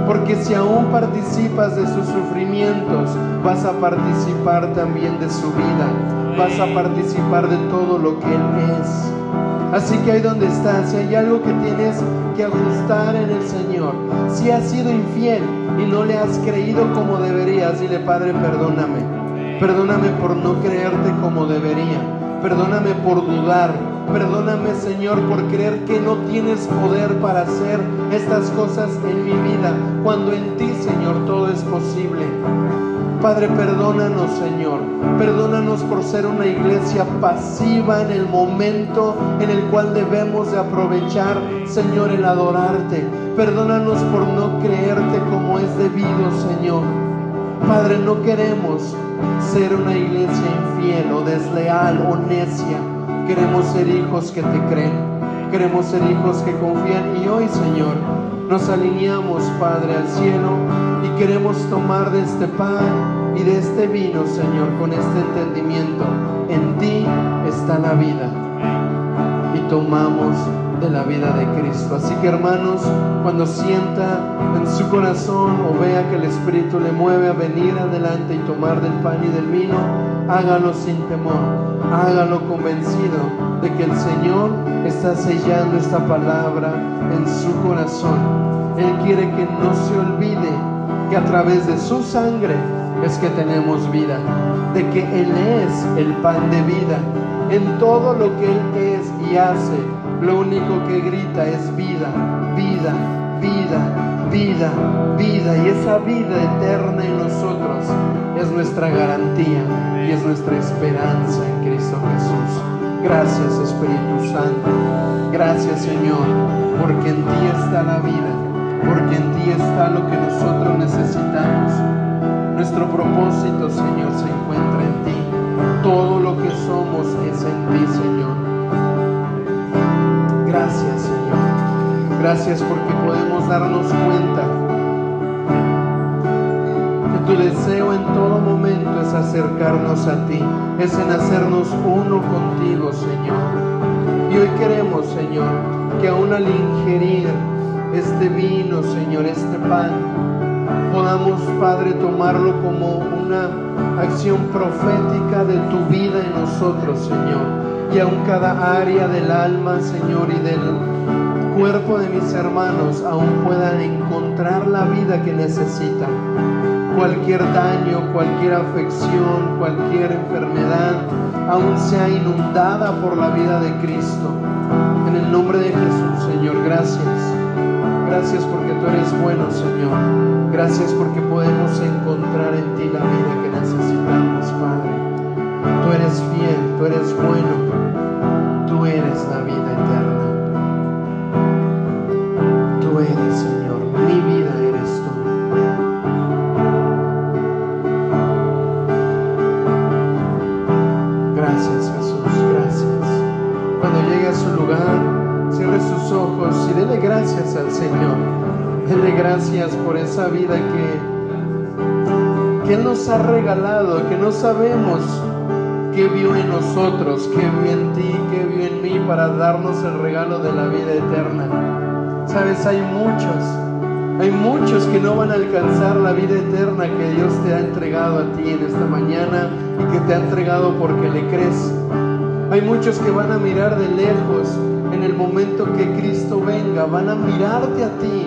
Porque si aún participas de sus sufrimientos, vas a participar también de su vida. Vas a participar de todo lo que Él es. Así que ahí donde estás, si hay algo que tienes que ajustar en el Señor, si has sido infiel y no le has creído como deberías, dile Padre, perdóname. Perdóname por no creerte como debería. Perdóname por dudar. Perdóname, Señor, por creer que no tienes poder para hacer estas cosas en mi vida, cuando en ti, Señor, todo es posible. Padre, perdónanos, Señor. Perdónanos por ser una iglesia pasiva en el momento en el cual debemos de aprovechar, Señor, el adorarte. Perdónanos por no creerte como es debido, Señor. Padre, no queremos ser una iglesia infiel o desleal o necia. Queremos ser hijos que te creen. Queremos ser hijos que confían. Y hoy, Señor, nos alineamos, Padre, al cielo y queremos tomar de este pan y de este vino, Señor, con este entendimiento. En ti está la vida. Y tomamos de la vida de Cristo. Así que hermanos, cuando sienta en su corazón o vea que el Espíritu le mueve a venir adelante y tomar del pan y del vino, hágalo sin temor, hágalo convencido de que el Señor está sellando esta palabra en su corazón. Él quiere que no se olvide que a través de su sangre es que tenemos vida, de que Él es el pan de vida. En todo lo que Él es y hace, lo único que grita es vida, vida, vida, vida, vida. Y esa vida eterna en nosotros es nuestra garantía y es nuestra esperanza en Cristo Jesús. Gracias Espíritu Santo. Gracias Señor, porque en ti está la vida, porque en ti está lo que nosotros necesitamos. Nuestro propósito, Señor, se encuentra en ti. Todo lo que somos es en ti, Señor. Gracias, Señor. Gracias porque podemos darnos cuenta que tú deseo en todo momento es acercarnos a ti, es en hacernos uno contigo, Señor. Y hoy queremos, Señor, que aún al ingerir este vino, Señor, este pan, Padre, tomarlo como una acción profética de tu vida en nosotros, Señor. Y aún cada área del alma, Señor, y del cuerpo de mis hermanos aún puedan encontrar la vida que necesitan. Cualquier daño, cualquier afección, cualquier enfermedad, aún sea inundada por la vida de Cristo. En el nombre de Jesús, Señor, gracias. Gracias porque tú eres bueno, Señor. Gracias porque podemos encontrar en ti la vida que necesitamos, Padre. Tú eres fiel, tú eres bueno. Gracias por esa vida que, que nos ha regalado, que no sabemos qué vio en nosotros, qué vio en ti, qué vio en mí para darnos el regalo de la vida eterna. Sabes, hay muchos, hay muchos que no van a alcanzar la vida eterna que Dios te ha entregado a ti en esta mañana y que te ha entregado porque le crees. Hay muchos que van a mirar de lejos en el momento que Cristo venga, van a mirarte a ti,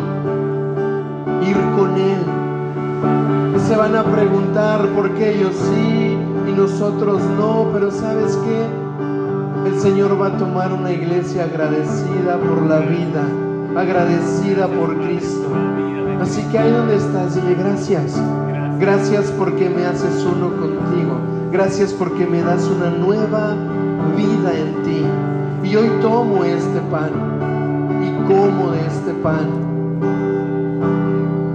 se van a preguntar por qué ellos sí y nosotros no, pero ¿sabes qué? El Señor va a tomar una iglesia agradecida por la vida, agradecida por Cristo. Así que ahí donde estás, dile gracias. Gracias porque me haces uno contigo. Gracias porque me das una nueva vida en ti. Y hoy tomo este pan y como de este pan.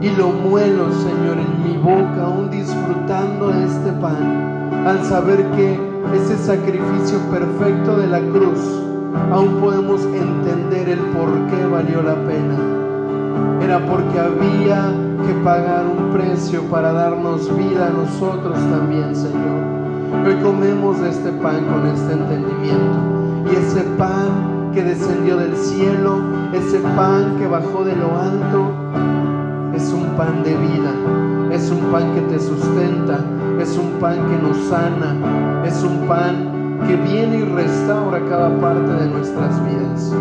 Y lo muelo, Señor, boca, aún disfrutando de este pan, al saber que ese sacrificio perfecto de la cruz, aún podemos entender el por qué valió la pena. Era porque había que pagar un precio para darnos vida a nosotros también, Señor. Hoy comemos este pan con este entendimiento. Y ese pan que descendió del cielo, ese pan que bajó de lo alto, es un pan de vida, es un pan que te sustenta, es un pan que nos sana, es un pan que viene y restaura cada parte de nuestras vidas.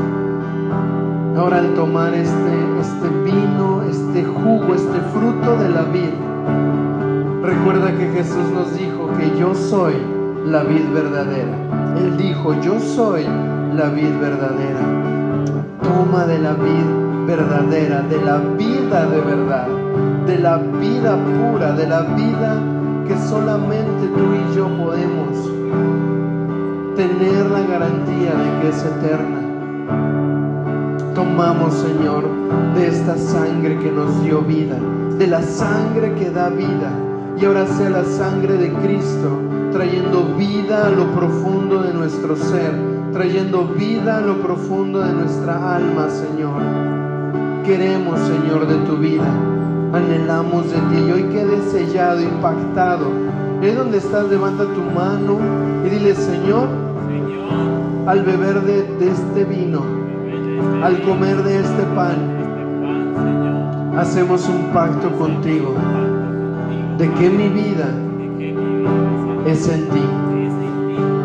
Ahora al tomar este, este vino, este jugo, este fruto de la vid, recuerda que Jesús nos dijo que yo soy la vid verdadera. Él dijo, yo soy la vid verdadera. Toma de la vid verdadera, de la vida de verdad, de la vida pura, de la vida que solamente tú y yo podemos tener la garantía de que es eterna. Tomamos, Señor, de esta sangre que nos dio vida, de la sangre que da vida, y ahora sea la sangre de Cristo trayendo vida a lo profundo de nuestro ser, trayendo vida a lo profundo de nuestra alma, Señor. Queremos, Señor, de tu vida, anhelamos de ti. Y hoy quede sellado, impactado. Ahí donde estás, levanta tu mano y dile, Señor, al beber de, de este vino, al comer de este pan, hacemos un pacto contigo de que mi vida es en ti.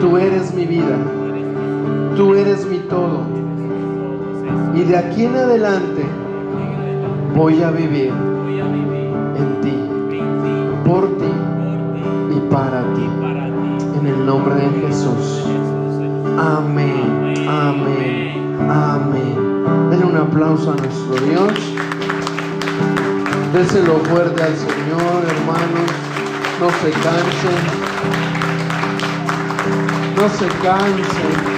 Tú eres mi vida, tú eres mi todo. Y de aquí en adelante voy a vivir en ti, por ti y para ti. En el nombre de Jesús. Amén, amén, amén. Denle un aplauso a nuestro Dios. Déselo fuerte al Señor, hermanos. No se cansen. No se cansen.